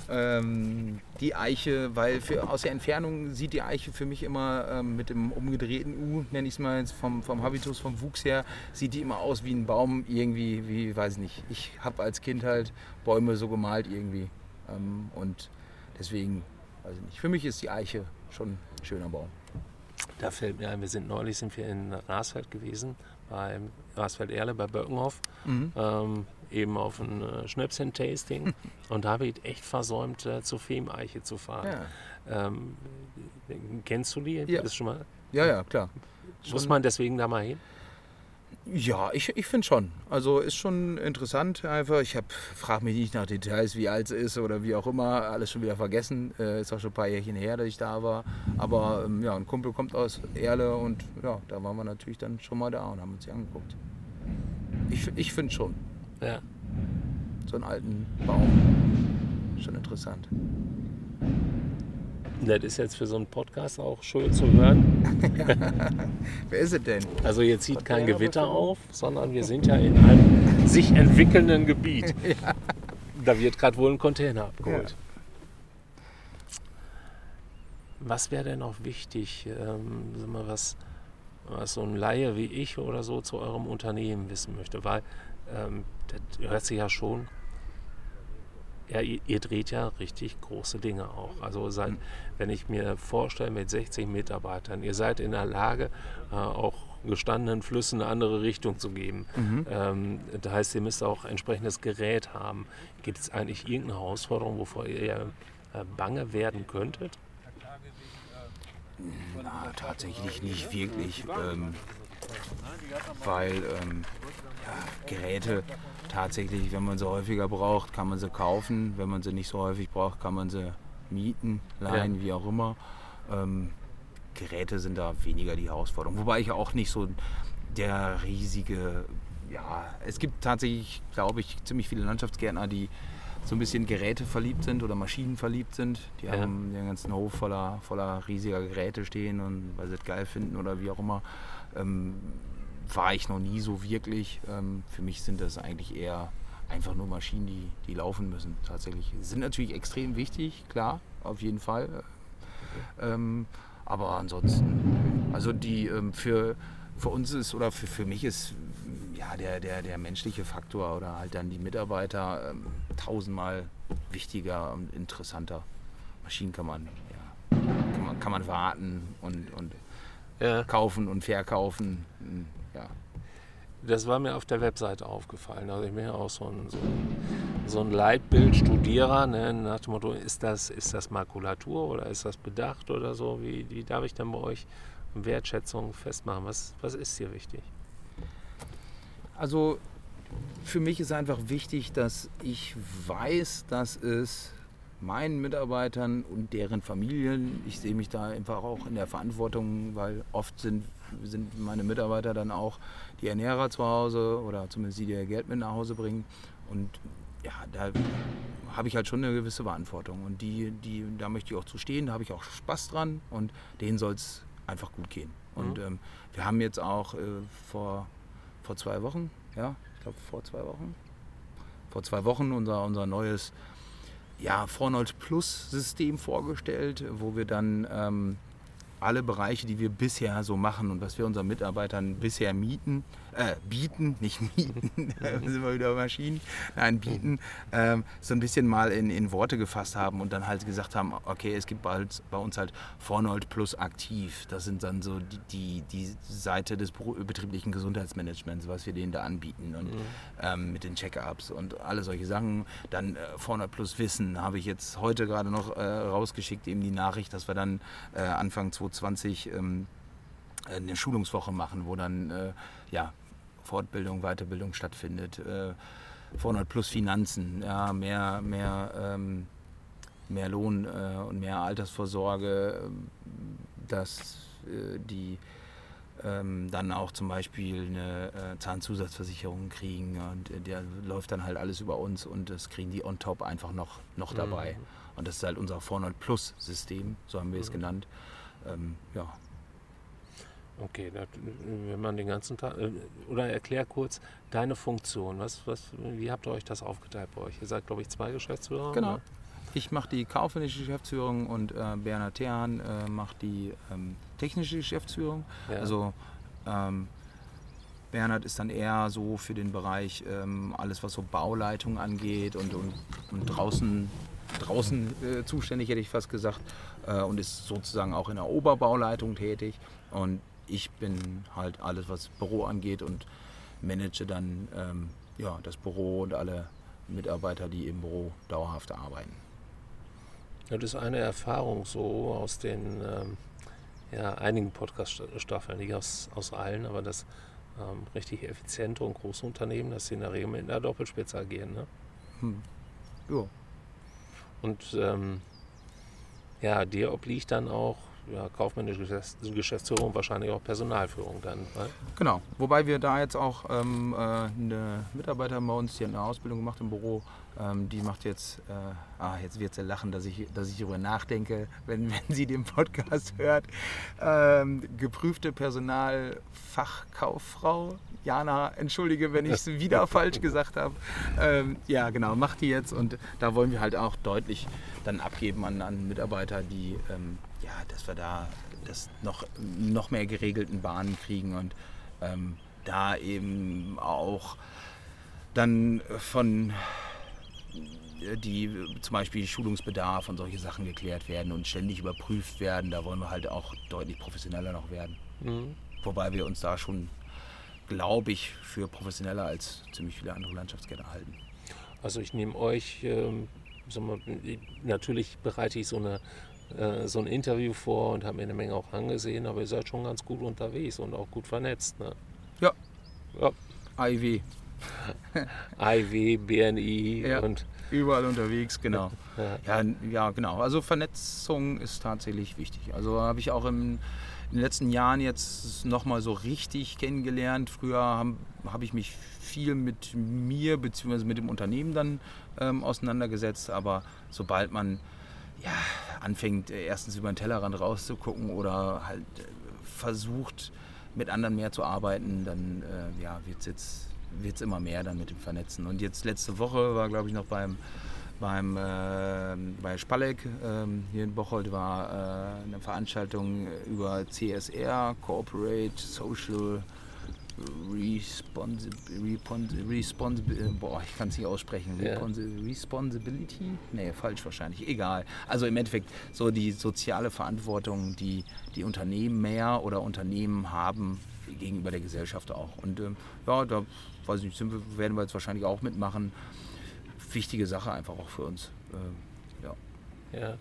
Ähm, die Eiche, weil für, aus der Entfernung sieht die Eiche für mich immer ähm, mit dem umgedrehten U, nenne ich es mal vom, vom Habitus, vom Wuchs her, sieht die immer aus wie ein Baum, irgendwie, wie, weiß ich nicht. Ich habe als Kind halt Bäume so gemalt irgendwie. Ähm, und deswegen, weiß ich nicht. Für mich ist die Eiche schon ein schöner Baum. Da fällt mir ein, wir sind neulich sind wir in Rasfeld gewesen, beim Rasfeld-Erle bei Birkenhoff, mhm. ähm, eben auf ein äh, Schnäpschen-Tasting. (laughs) und da habe ich echt versäumt, äh, zur Fehmeiche zu fahren. Ja. Ähm, kennst du die? Ja. Das schon mal? Ja, ja, klar. Muss man deswegen da mal hin? Ja, ich, ich finde schon. Also ist schon interessant einfach. Ich frage mich nicht nach Details, wie alt es ist oder wie auch immer. Alles schon wieder vergessen. Äh, ist auch schon ein paar Jährchen her, dass ich da war. Aber ähm, ja, ein Kumpel kommt aus Erle und ja, da waren wir natürlich dann schon mal da und haben uns die angeguckt. Ich, ich finde schon. Ja. So einen alten Baum. Schon interessant. Das ist jetzt für so einen Podcast auch schön zu hören. (laughs) Wer ist es denn? Also jetzt zieht kein Gewitter auf, sondern wir sind ja in einem sich entwickelnden Gebiet. (laughs) ja. Da wird gerade wohl ein Container abgeholt. Ja. Was wäre denn noch wichtig, ähm, mal, was, was so ein Laie wie ich oder so zu eurem Unternehmen wissen möchte? Weil ähm, das hört sich ja schon ja, ihr, ihr, dreht ja richtig große Dinge auch. Also seid, mhm. wenn ich mir vorstelle, mit 60 Mitarbeitern, ihr seid in der Lage, äh, auch gestandenen Flüssen eine andere Richtung zu geben. Mhm. Ähm, das heißt, ihr müsst auch entsprechendes Gerät haben. Gibt es eigentlich irgendeine Herausforderung, wovor ihr äh, bange werden könntet? Na, tatsächlich nicht wirklich. Ähm, weil ähm, ja, Geräte tatsächlich, wenn man sie häufiger braucht, kann man sie kaufen. Wenn man sie nicht so häufig braucht, kann man sie mieten, leihen, ja. wie auch immer. Ähm, Geräte sind da weniger die Herausforderung. Wobei ich auch nicht so der riesige, ja, es gibt tatsächlich, glaube ich, ziemlich viele Landschaftsgärtner, die so ein bisschen Geräte verliebt sind oder Maschinen verliebt sind. Die ja. haben den ganzen Hof voller, voller riesiger Geräte stehen und weil sie es geil finden oder wie auch immer. Ähm, war ich noch nie so wirklich. Ähm, für mich sind das eigentlich eher einfach nur Maschinen, die, die laufen müssen. Tatsächlich sind natürlich extrem wichtig, klar, auf jeden Fall. Ähm, aber ansonsten, also die ähm, für, für uns ist oder für, für mich ist ja der, der, der menschliche Faktor oder halt dann die Mitarbeiter ähm, tausendmal wichtiger und interessanter. Maschinen kann man, ja, kann man, kann man warten und, und ja. kaufen und verkaufen. Ja. Das war mir auf der Webseite aufgefallen. Also ich bin ja auch so ein, so ein, so ein Leitbildstudierer, ne, nach dem Motto, ist das, ist das Makulatur oder ist das Bedacht oder so? Wie, wie darf ich dann bei euch Wertschätzung festmachen? Was, was ist hier wichtig? Also für mich ist einfach wichtig, dass ich weiß, dass es meinen Mitarbeitern und deren Familien, ich sehe mich da einfach auch in der Verantwortung, weil oft sind, sind meine Mitarbeiter dann auch die Ernährer zu Hause oder zumindest die, die ihr Geld mit nach Hause bringen. Und ja, da habe ich halt schon eine gewisse Verantwortung. Und die, die, da möchte ich auch zu stehen, da habe ich auch Spaß dran und denen soll es einfach gut gehen. Und mhm. ähm, wir haben jetzt auch äh, vor, vor zwei Wochen, ja, ich glaube vor zwei Wochen, vor zwei Wochen unser, unser neues ja, Fornold Plus System vorgestellt, wo wir dann ähm, alle Bereiche, die wir bisher so machen und was wir unseren Mitarbeitern bisher mieten, äh, bieten, (laughs) nicht mieten, (laughs) da sind wir wieder Maschinen, nein, bieten, ähm, so ein bisschen mal in, in Worte gefasst haben und dann halt gesagt haben, okay, es gibt bald bei uns halt Fornold Plus aktiv. Das sind dann so die, die, die Seite des betrieblichen Gesundheitsmanagements, was wir denen da anbieten und mhm. ähm, mit den Check-ups und alle solche Sachen. Dann äh, Fornold Plus Wissen habe ich jetzt heute gerade noch äh, rausgeschickt, eben die Nachricht, dass wir dann äh, Anfang 2020 ähm, eine Schulungswoche machen, wo dann äh, ja, Fortbildung, Weiterbildung stattfindet. Äh, 400 plus Finanzen, ja, mehr, mehr, ähm, mehr Lohn äh, und mehr Altersvorsorge, ähm, dass äh, die ähm, dann auch zum Beispiel eine äh, Zahnzusatzversicherung kriegen und äh, der läuft dann halt alles über uns und das kriegen die on top einfach noch, noch dabei. Mhm. Und das ist halt unser 400 Plus System, so haben wir es mhm. genannt. Ähm, ja, Okay, wenn man den ganzen Tag, äh, oder erklär kurz deine Funktion. Was, was, wie habt ihr euch das aufgeteilt bei euch? Ihr seid, glaube ich, zwei Geschäftsführer. Genau. Oder? Ich mache die kaufmännische Geschäftsführung und äh, Bernhard Thehan äh, macht die ähm, technische Geschäftsführung. Ja. Also ähm, Bernhard ist dann eher so für den Bereich ähm, alles, was so Bauleitung angeht und, und, und draußen, draußen äh, zuständig, hätte ich fast gesagt, äh, und ist sozusagen auch in der Oberbauleitung tätig. Und ich bin halt alles, was Büro angeht und manage dann ähm, ja, das Büro und alle Mitarbeiter, die im Büro dauerhaft arbeiten. Das ist eine Erfahrung so aus den ähm, ja, einigen Podcast-Staffeln, nicht aus, aus allen, aber das ähm, richtig effiziente und große Unternehmen, dass sie in der Regel mit einer Doppelspitze agieren. Ne? Hm. Ja. Und ähm, ja, dir obliegt dann auch ja, kaufmännische Geschäftsführung, wahrscheinlich auch Personalführung dann. Ne? Genau, wobei wir da jetzt auch ähm, äh, eine Mitarbeiterin bei uns, die eine Ausbildung gemacht im Büro, ähm, die macht jetzt, äh, ah, jetzt wird sie lachen, dass ich, dass ich darüber nachdenke, wenn, (laughs) wenn sie den Podcast hört. Ähm, geprüfte Personalfachkauffrau. Jana, entschuldige, wenn ich es (laughs) wieder falsch gesagt habe. Ähm, ja, genau, macht die jetzt und da wollen wir halt auch deutlich dann abgeben an, an Mitarbeiter, die ähm, ja, dass wir da das noch, noch mehr geregelten Bahnen kriegen und ähm, da eben auch dann von die zum Beispiel Schulungsbedarf und solche Sachen geklärt werden und ständig überprüft werden. Da wollen wir halt auch deutlich professioneller noch werden. Mhm. Wobei wir uns da schon, glaube ich, für professioneller als ziemlich viele andere Landschaftsgärtner halten. Also ich nehme euch, ähm, wir, natürlich bereite ich so eine äh, so ein Interview vor und habe mir eine Menge auch angesehen, aber ihr seid schon ganz gut unterwegs und auch gut vernetzt. Ne? Ja. ja. IW. (laughs) IW, BNI Ja. und Überall unterwegs, genau. Ja. Ja, ja, genau. Also Vernetzung ist tatsächlich wichtig. Also habe ich auch im, in den letzten Jahren jetzt nochmal so richtig kennengelernt. Früher habe hab ich mich viel mit mir bzw. mit dem Unternehmen dann ähm, auseinandergesetzt. Aber sobald man ja, anfängt, äh, erstens über den Tellerrand rauszugucken oder halt äh, versucht, mit anderen mehr zu arbeiten, dann äh, ja, wird es jetzt wird's immer mehr dann mit dem Vernetzen. Und jetzt letzte Woche war, glaube ich, noch beim, beim, äh, bei Spalleck ähm, hier in Bocholt war äh, eine Veranstaltung über CSR, Corporate Social Responsi Respons- Responsibility, boah, ich kann es nicht aussprechen, Ja. Responsi Responsibility? Nee, falsch wahrscheinlich, egal. Also im Endeffekt so die soziale Verantwortung, die die Unternehmen mehr oder Unternehmen haben gegenüber der Gesellschaft auch. Und ähm, ja, da weiß ich nicht, sind wir, werden wir jetzt wahrscheinlich auch mitmachen. Wichtige Sache einfach auch für uns. Ähm, ja. Ja.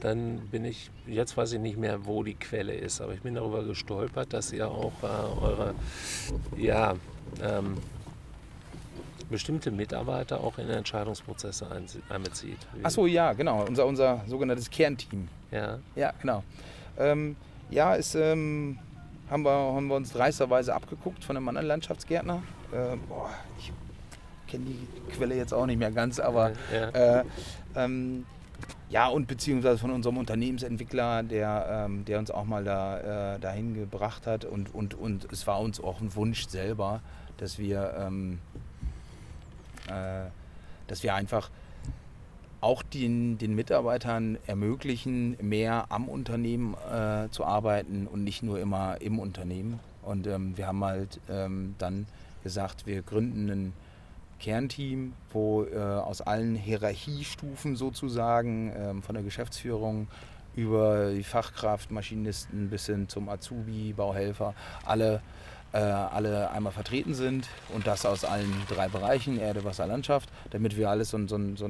Dann bin ich, jetzt weiß ich nicht mehr, wo die Quelle ist, aber ich bin darüber gestolpert, dass ihr auch äh, eure, ja, ähm, bestimmte Mitarbeiter auch in Entscheidungsprozesse einbezieht. Achso, ja, genau, unser, unser sogenanntes Kernteam. Ja, Ja, genau. Ähm, ja, ist, ähm, haben, wir, haben wir uns dreisterweise abgeguckt von einem anderen Landschaftsgärtner. Ähm, boah, ich kenne die Quelle jetzt auch nicht mehr ganz, aber ja, äh, ähm, ja, und beziehungsweise von unserem Unternehmensentwickler, der, ähm, der uns auch mal da, äh, dahin gebracht hat. Und, und, und es war uns auch ein Wunsch selber, dass wir, ähm, äh, dass wir einfach auch den, den Mitarbeitern ermöglichen, mehr am Unternehmen äh, zu arbeiten und nicht nur immer im Unternehmen. Und ähm, wir haben halt ähm, dann gesagt, wir gründen ein Kernteam, wo äh, aus allen Hierarchiestufen sozusagen, ähm, von der Geschäftsführung über die Fachkraft, Maschinisten bis hin zum Azubi, Bauhelfer, alle, äh, alle einmal vertreten sind und das aus allen drei Bereichen, Erde, Wasser, Landschaft, damit wir alles so, so, so,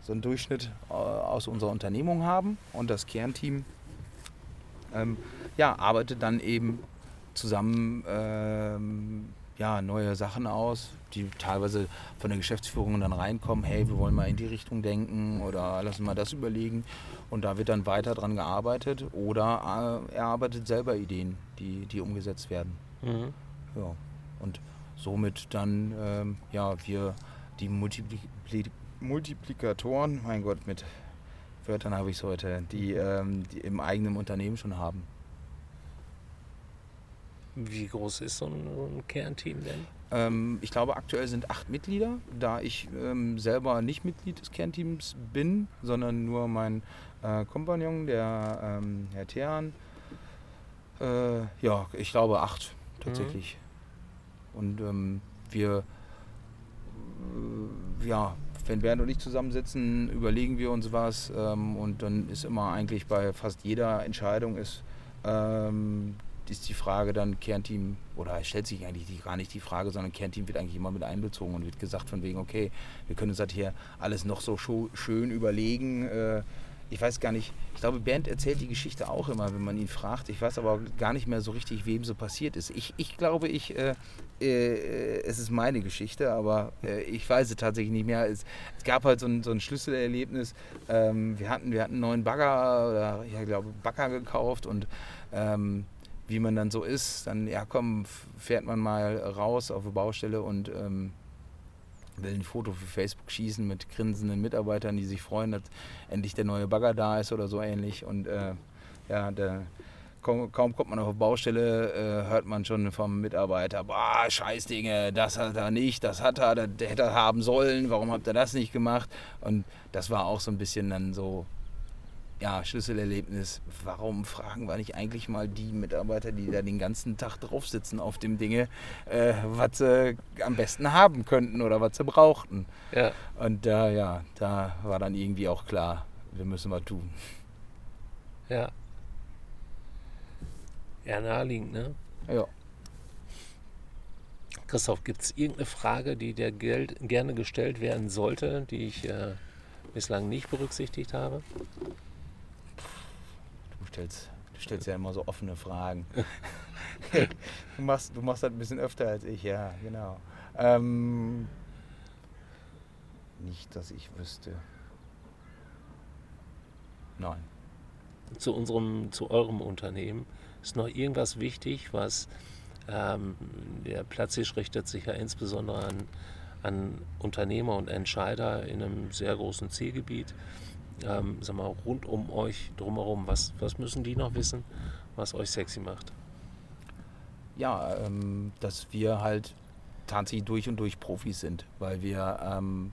so einen Durchschnitt äh, aus unserer Unternehmung haben. Und das Kernteam ähm, ja, arbeitet dann eben zusammen ähm, ja, neue Sachen aus, die teilweise von der Geschäftsführung dann reinkommen, hey, wir wollen mal in die Richtung denken oder lassen mal das überlegen. Und da wird dann weiter dran gearbeitet oder äh, er arbeitet selber Ideen, die, die umgesetzt werden. mhm. Ja. Und somit dann, ähm, ja, wir die Multipli Multiplikatoren, mein Gott, mit Wörtern habe ich es heute, die, ähm, die im eigenen Unternehmen schon haben. Wie groß ist so ein, so ein Kernteam denn? Ähm, ich glaube, aktuell sind acht Mitglieder, da ich ähm, selber nicht Mitglied des Kernteams bin, sondern nur mein äh, Kompagnon, der ähm, Herr Thean. Äh, ja, ich glaube acht tatsächlich. Und ähm, wir, äh, ja, wenn Bernd und ich zusammensitzen, überlegen wir uns was ähm, und dann ist immer eigentlich bei fast jeder Entscheidung ist, ähm, ist die Frage dann Kernteam, oder stellt sich eigentlich die, gar nicht die Frage, sondern Kernteam wird eigentlich immer mit einbezogen und wird gesagt von wegen, okay, wir können uns das hier alles noch so schön überlegen. Äh, ich weiß gar nicht, ich glaube, Bernd erzählt die Geschichte auch immer, wenn man ihn fragt. Ich weiß aber gar nicht mehr so richtig, wem so passiert ist. Ich, ich glaube, ich, äh, äh, es ist meine Geschichte, aber äh, ich weiß es tatsächlich nicht mehr. Es, es gab halt so ein, so ein Schlüsselerlebnis. Ähm, wir, hatten, wir hatten einen neuen Bagger, oder ich glaube, Bagger gekauft und ähm, wie man dann so ist, dann, ja komm, fährt man mal raus auf eine Baustelle und ähm, will ein Foto für Facebook schießen mit grinsenden Mitarbeitern, die sich freuen, dass endlich der neue Bagger da ist oder so ähnlich. Und äh, ja, der, kaum, kaum kommt man auf eine Baustelle, äh, hört man schon vom Mitarbeiter, boah, Scheißdinge, das hat er nicht, das hat er, das hätte er haben sollen, warum habt ihr das nicht gemacht? Und das war auch so ein bisschen dann so, ja, Schlüsselerlebnis. Warum fragen wir nicht eigentlich mal die Mitarbeiter, die da den ganzen Tag drauf sitzen auf dem Dinge, äh, was sie am besten haben könnten oder was sie brauchten? Ja, Und da, ja, da war dann irgendwie auch klar, wir müssen was tun. ja. Ja, naheliegend, ne? Ja. Christoph, gibt es irgendeine Frage, die dir gel- gerne gestellt werden sollte, die ich äh, bislang nicht berücksichtigt habe? Stellst, du stellst ja immer so offene Fragen. (laughs) du, machst, du machst das ein bisschen öfter als ich, ja, genau. Ähm, nicht, dass ich wüsste. Nein. Zu unserem, zu eurem Unternehmen ist noch irgendwas wichtig, was ähm, der Platztisch richtet sich ja insbesondere an, an Unternehmer und Entscheider in einem sehr großen Zielgebiet. Ähm, sag mal, rund um euch drumherum, was, was müssen die noch wissen, was euch sexy macht? Ja, ähm, dass wir halt tatsächlich durch und durch Profis sind, weil wir ähm,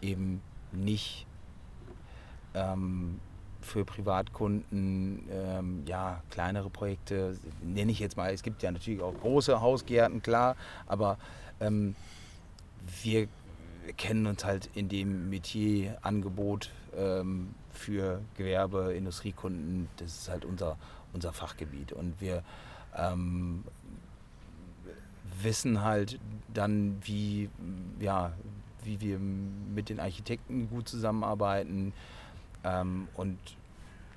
eben nicht ähm, für Privatkunden ähm, ja, kleinere Projekte, nenne ich jetzt mal, es gibt ja natürlich auch große Hausgärten, klar, aber ähm, wir kennen uns halt in dem Metier-Angebot ähm, für Gewerbe, Industriekunden, das ist halt unser, unser Fachgebiet. Und wir ähm, wissen halt dann, wie, ja, wie wir mit den Architekten gut zusammenarbeiten, ähm, und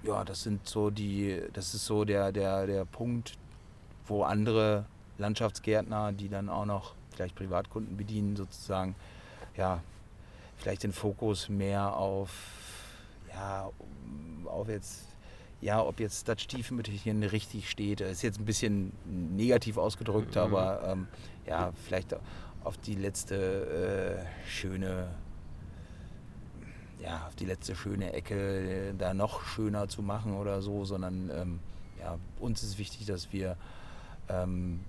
ja, das sind so die, das ist so der, der, der Punkt, wo andere Landschaftsgärtner, die dann auch noch vielleicht Privatkunden bedienen, sozusagen, ja, vielleicht den Fokus mehr auf, ja, auf jetzt, ja, ob jetzt das Stiefmütterchen richtig steht, ist jetzt ein bisschen negativ ausgedrückt, mhm. aber ähm, ja, vielleicht auf die letzte äh, schöne ja, auf die letzte schöne Ecke äh, da noch schöner zu machen oder so, sondern ähm, ja, uns ist wichtig, dass wir ähm,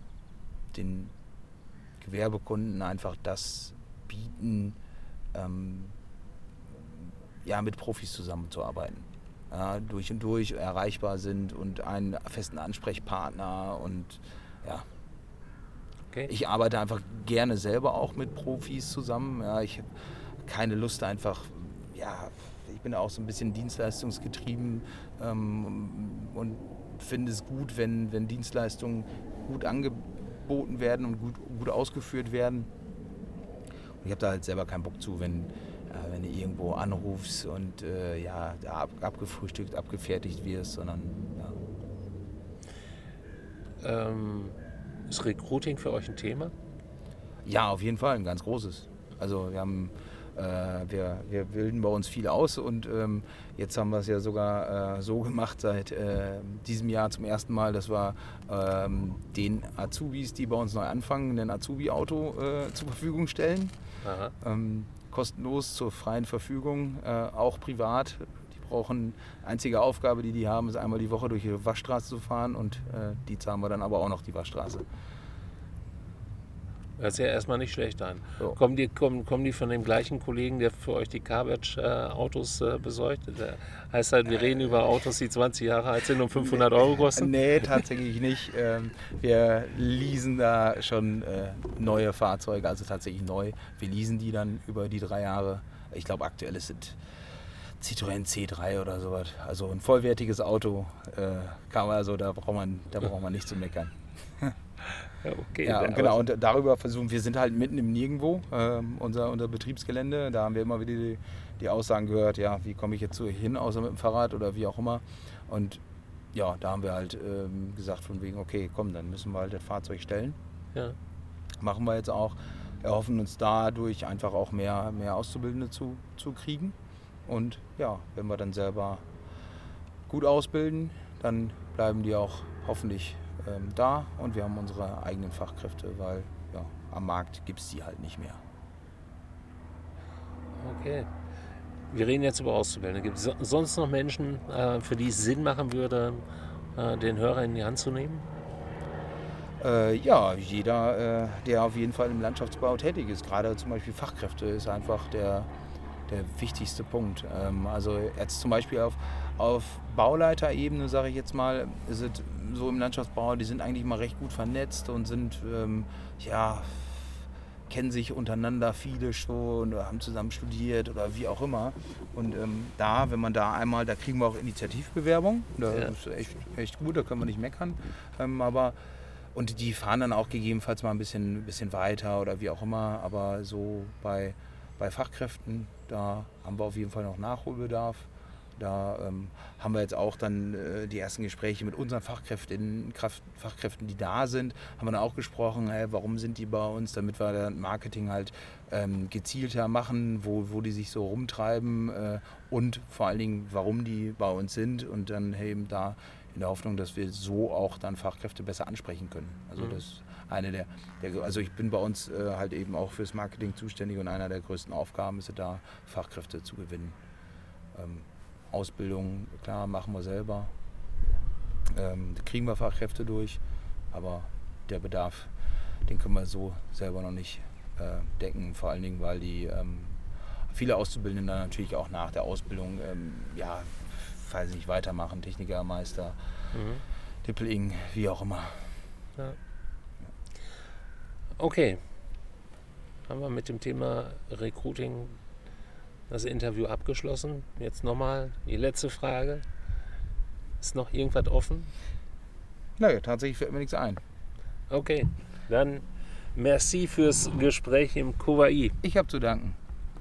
den Gewerbekunden einfach das bieten, ähm, ja, mit Profis zusammenzuarbeiten. Ja, durch und durch erreichbar sind und einen festen Ansprechpartner und ja. Okay. Ich arbeite einfach gerne selber auch mit Profis zusammen. Ja, ich habe keine Lust einfach ja, ich bin auch so ein bisschen dienstleistungsgetrieben ähm, und finde es gut, wenn, wenn Dienstleistungen gut angeboten werden und gut, gut ausgeführt werden. Und ich habe da halt selber keinen Bock zu, wenn, wenn du irgendwo anrufst und äh, ja, ab, abgefrühstückt, abgefertigt wirst, sondern ja. Ähm, ist Recruiting für euch ein Thema? Ja, auf jeden Fall, ein ganz großes. Also wir haben äh, wir, wir bilden bei uns viel aus und ähm, jetzt haben wir es ja sogar äh, so gemacht seit äh, diesem Jahr zum ersten Mal, dass wir ähm, den Azubis, die bei uns neu anfangen, ein Azubi-Auto äh, zur Verfügung stellen. Ähm, kostenlos zur freien Verfügung, äh, auch privat. Die brauchen, einzige Aufgabe, die die haben, ist einmal die Woche durch die Waschstraße zu fahren und äh, die zahlen wir dann aber auch noch die Waschstraße. Hört sich ja erstmal nicht schlecht an. So. Kommen, die, kommen, kommen die von dem gleichen Kollegen, der für euch die Carbatch-Autos äh, besorgt? Der heißt halt, wir reden über Autos, die 20 Jahre alt sind und 500 Euro kosten? Nee, tatsächlich nicht. Ähm, wir leasen da schon äh, neue Fahrzeuge, also tatsächlich neu. Wir leasen die dann über die drei Jahre. Ich glaube, aktuell ist es Citroën C3 oder sowas. Also ein vollwertiges Auto äh, kann man, also da braucht man, da braucht man nicht zu meckern. Ja, okay. Ja, genau, und darüber versuchen wir sind halt mitten im Nirgendwo, äh, unser, unser Betriebsgelände. Da haben wir immer wieder die, die Aussagen gehört, ja, wie komme ich jetzt so hin, außer mit dem Fahrrad oder wie auch immer. Und ja, da haben wir halt ähm, gesagt von wegen, okay, komm, dann müssen wir halt das Fahrzeug stellen. Ja. Machen wir jetzt auch. Erhoffen uns dadurch einfach auch mehr, mehr Auszubildende zu, zu kriegen. Und ja, wenn wir dann selber gut ausbilden, dann bleiben die auch hoffentlich ähm, da und wir haben unsere eigenen Fachkräfte, weil ja, am Markt gibt es die halt nicht mehr. Okay. Wir reden jetzt über Auszubildende. Gibt es sonst noch Menschen, äh, für die es Sinn machen würde, äh, den Hörer in die Hand zu nehmen? Äh, ja, jeder, äh, der auf jeden Fall im Landschaftsbau tätig ist. Gerade zum Beispiel Fachkräfte ist einfach der, der wichtigste Punkt. Ähm, also jetzt zum Beispiel auf, auf Bauleiterebene, sage ich jetzt mal, ist es so im Landschaftsbau, die sind eigentlich mal recht gut vernetzt und sind, ähm, ja, kennen sich untereinander viele schon oder haben zusammen studiert oder wie auch immer. Und ähm, da, wenn man da einmal, da kriegen wir auch Initiativbewerbung. Das ja. ist echt, echt gut, da können wir nicht meckern. Ähm, aber und die fahren dann auch gegebenenfalls mal ein bisschen, bisschen weiter oder wie auch immer. Aber so bei, bei Fachkräften, da haben wir auf jeden Fall noch Nachholbedarf. Da ähm, haben wir jetzt auch dann äh, die ersten Gespräche mit unseren Fachkräften, Kraft, Fachkräften, die da sind, haben wir dann auch gesprochen, hey, warum sind die bei uns, damit wir das Marketing halt ähm, gezielter machen, wo, wo die sich so rumtreiben äh, und vor allen Dingen, warum die bei uns sind und dann eben da in der Hoffnung, dass wir so auch dann Fachkräfte besser ansprechen können. Also Mhm. das eine der, der, also ich bin bei uns äh, halt eben auch fürs Marketing zuständig und einer der größten Aufgaben ist da, Fachkräfte zu gewinnen. Ähm, Ausbildung, klar, machen wir selber. Ähm, kriegen wir Fachkräfte durch, aber der Bedarf, den können wir so selber noch nicht äh, decken. Vor allen Dingen, weil die ähm, viele Auszubildende dann natürlich auch nach der Ausbildung, ähm, ja, weiß nicht, weitermachen, Techniker, Meister, Mhm. Dippeling, wie auch immer. Ja. Okay. Haben wir mit dem Thema Recruiting das Interview abgeschlossen. Jetzt nochmal die letzte Frage. Ist noch irgendwas offen? Naja, tatsächlich fällt mir nichts ein. Okay. Dann merci fürs Gespräch im Kuwait. Ich habe zu danken.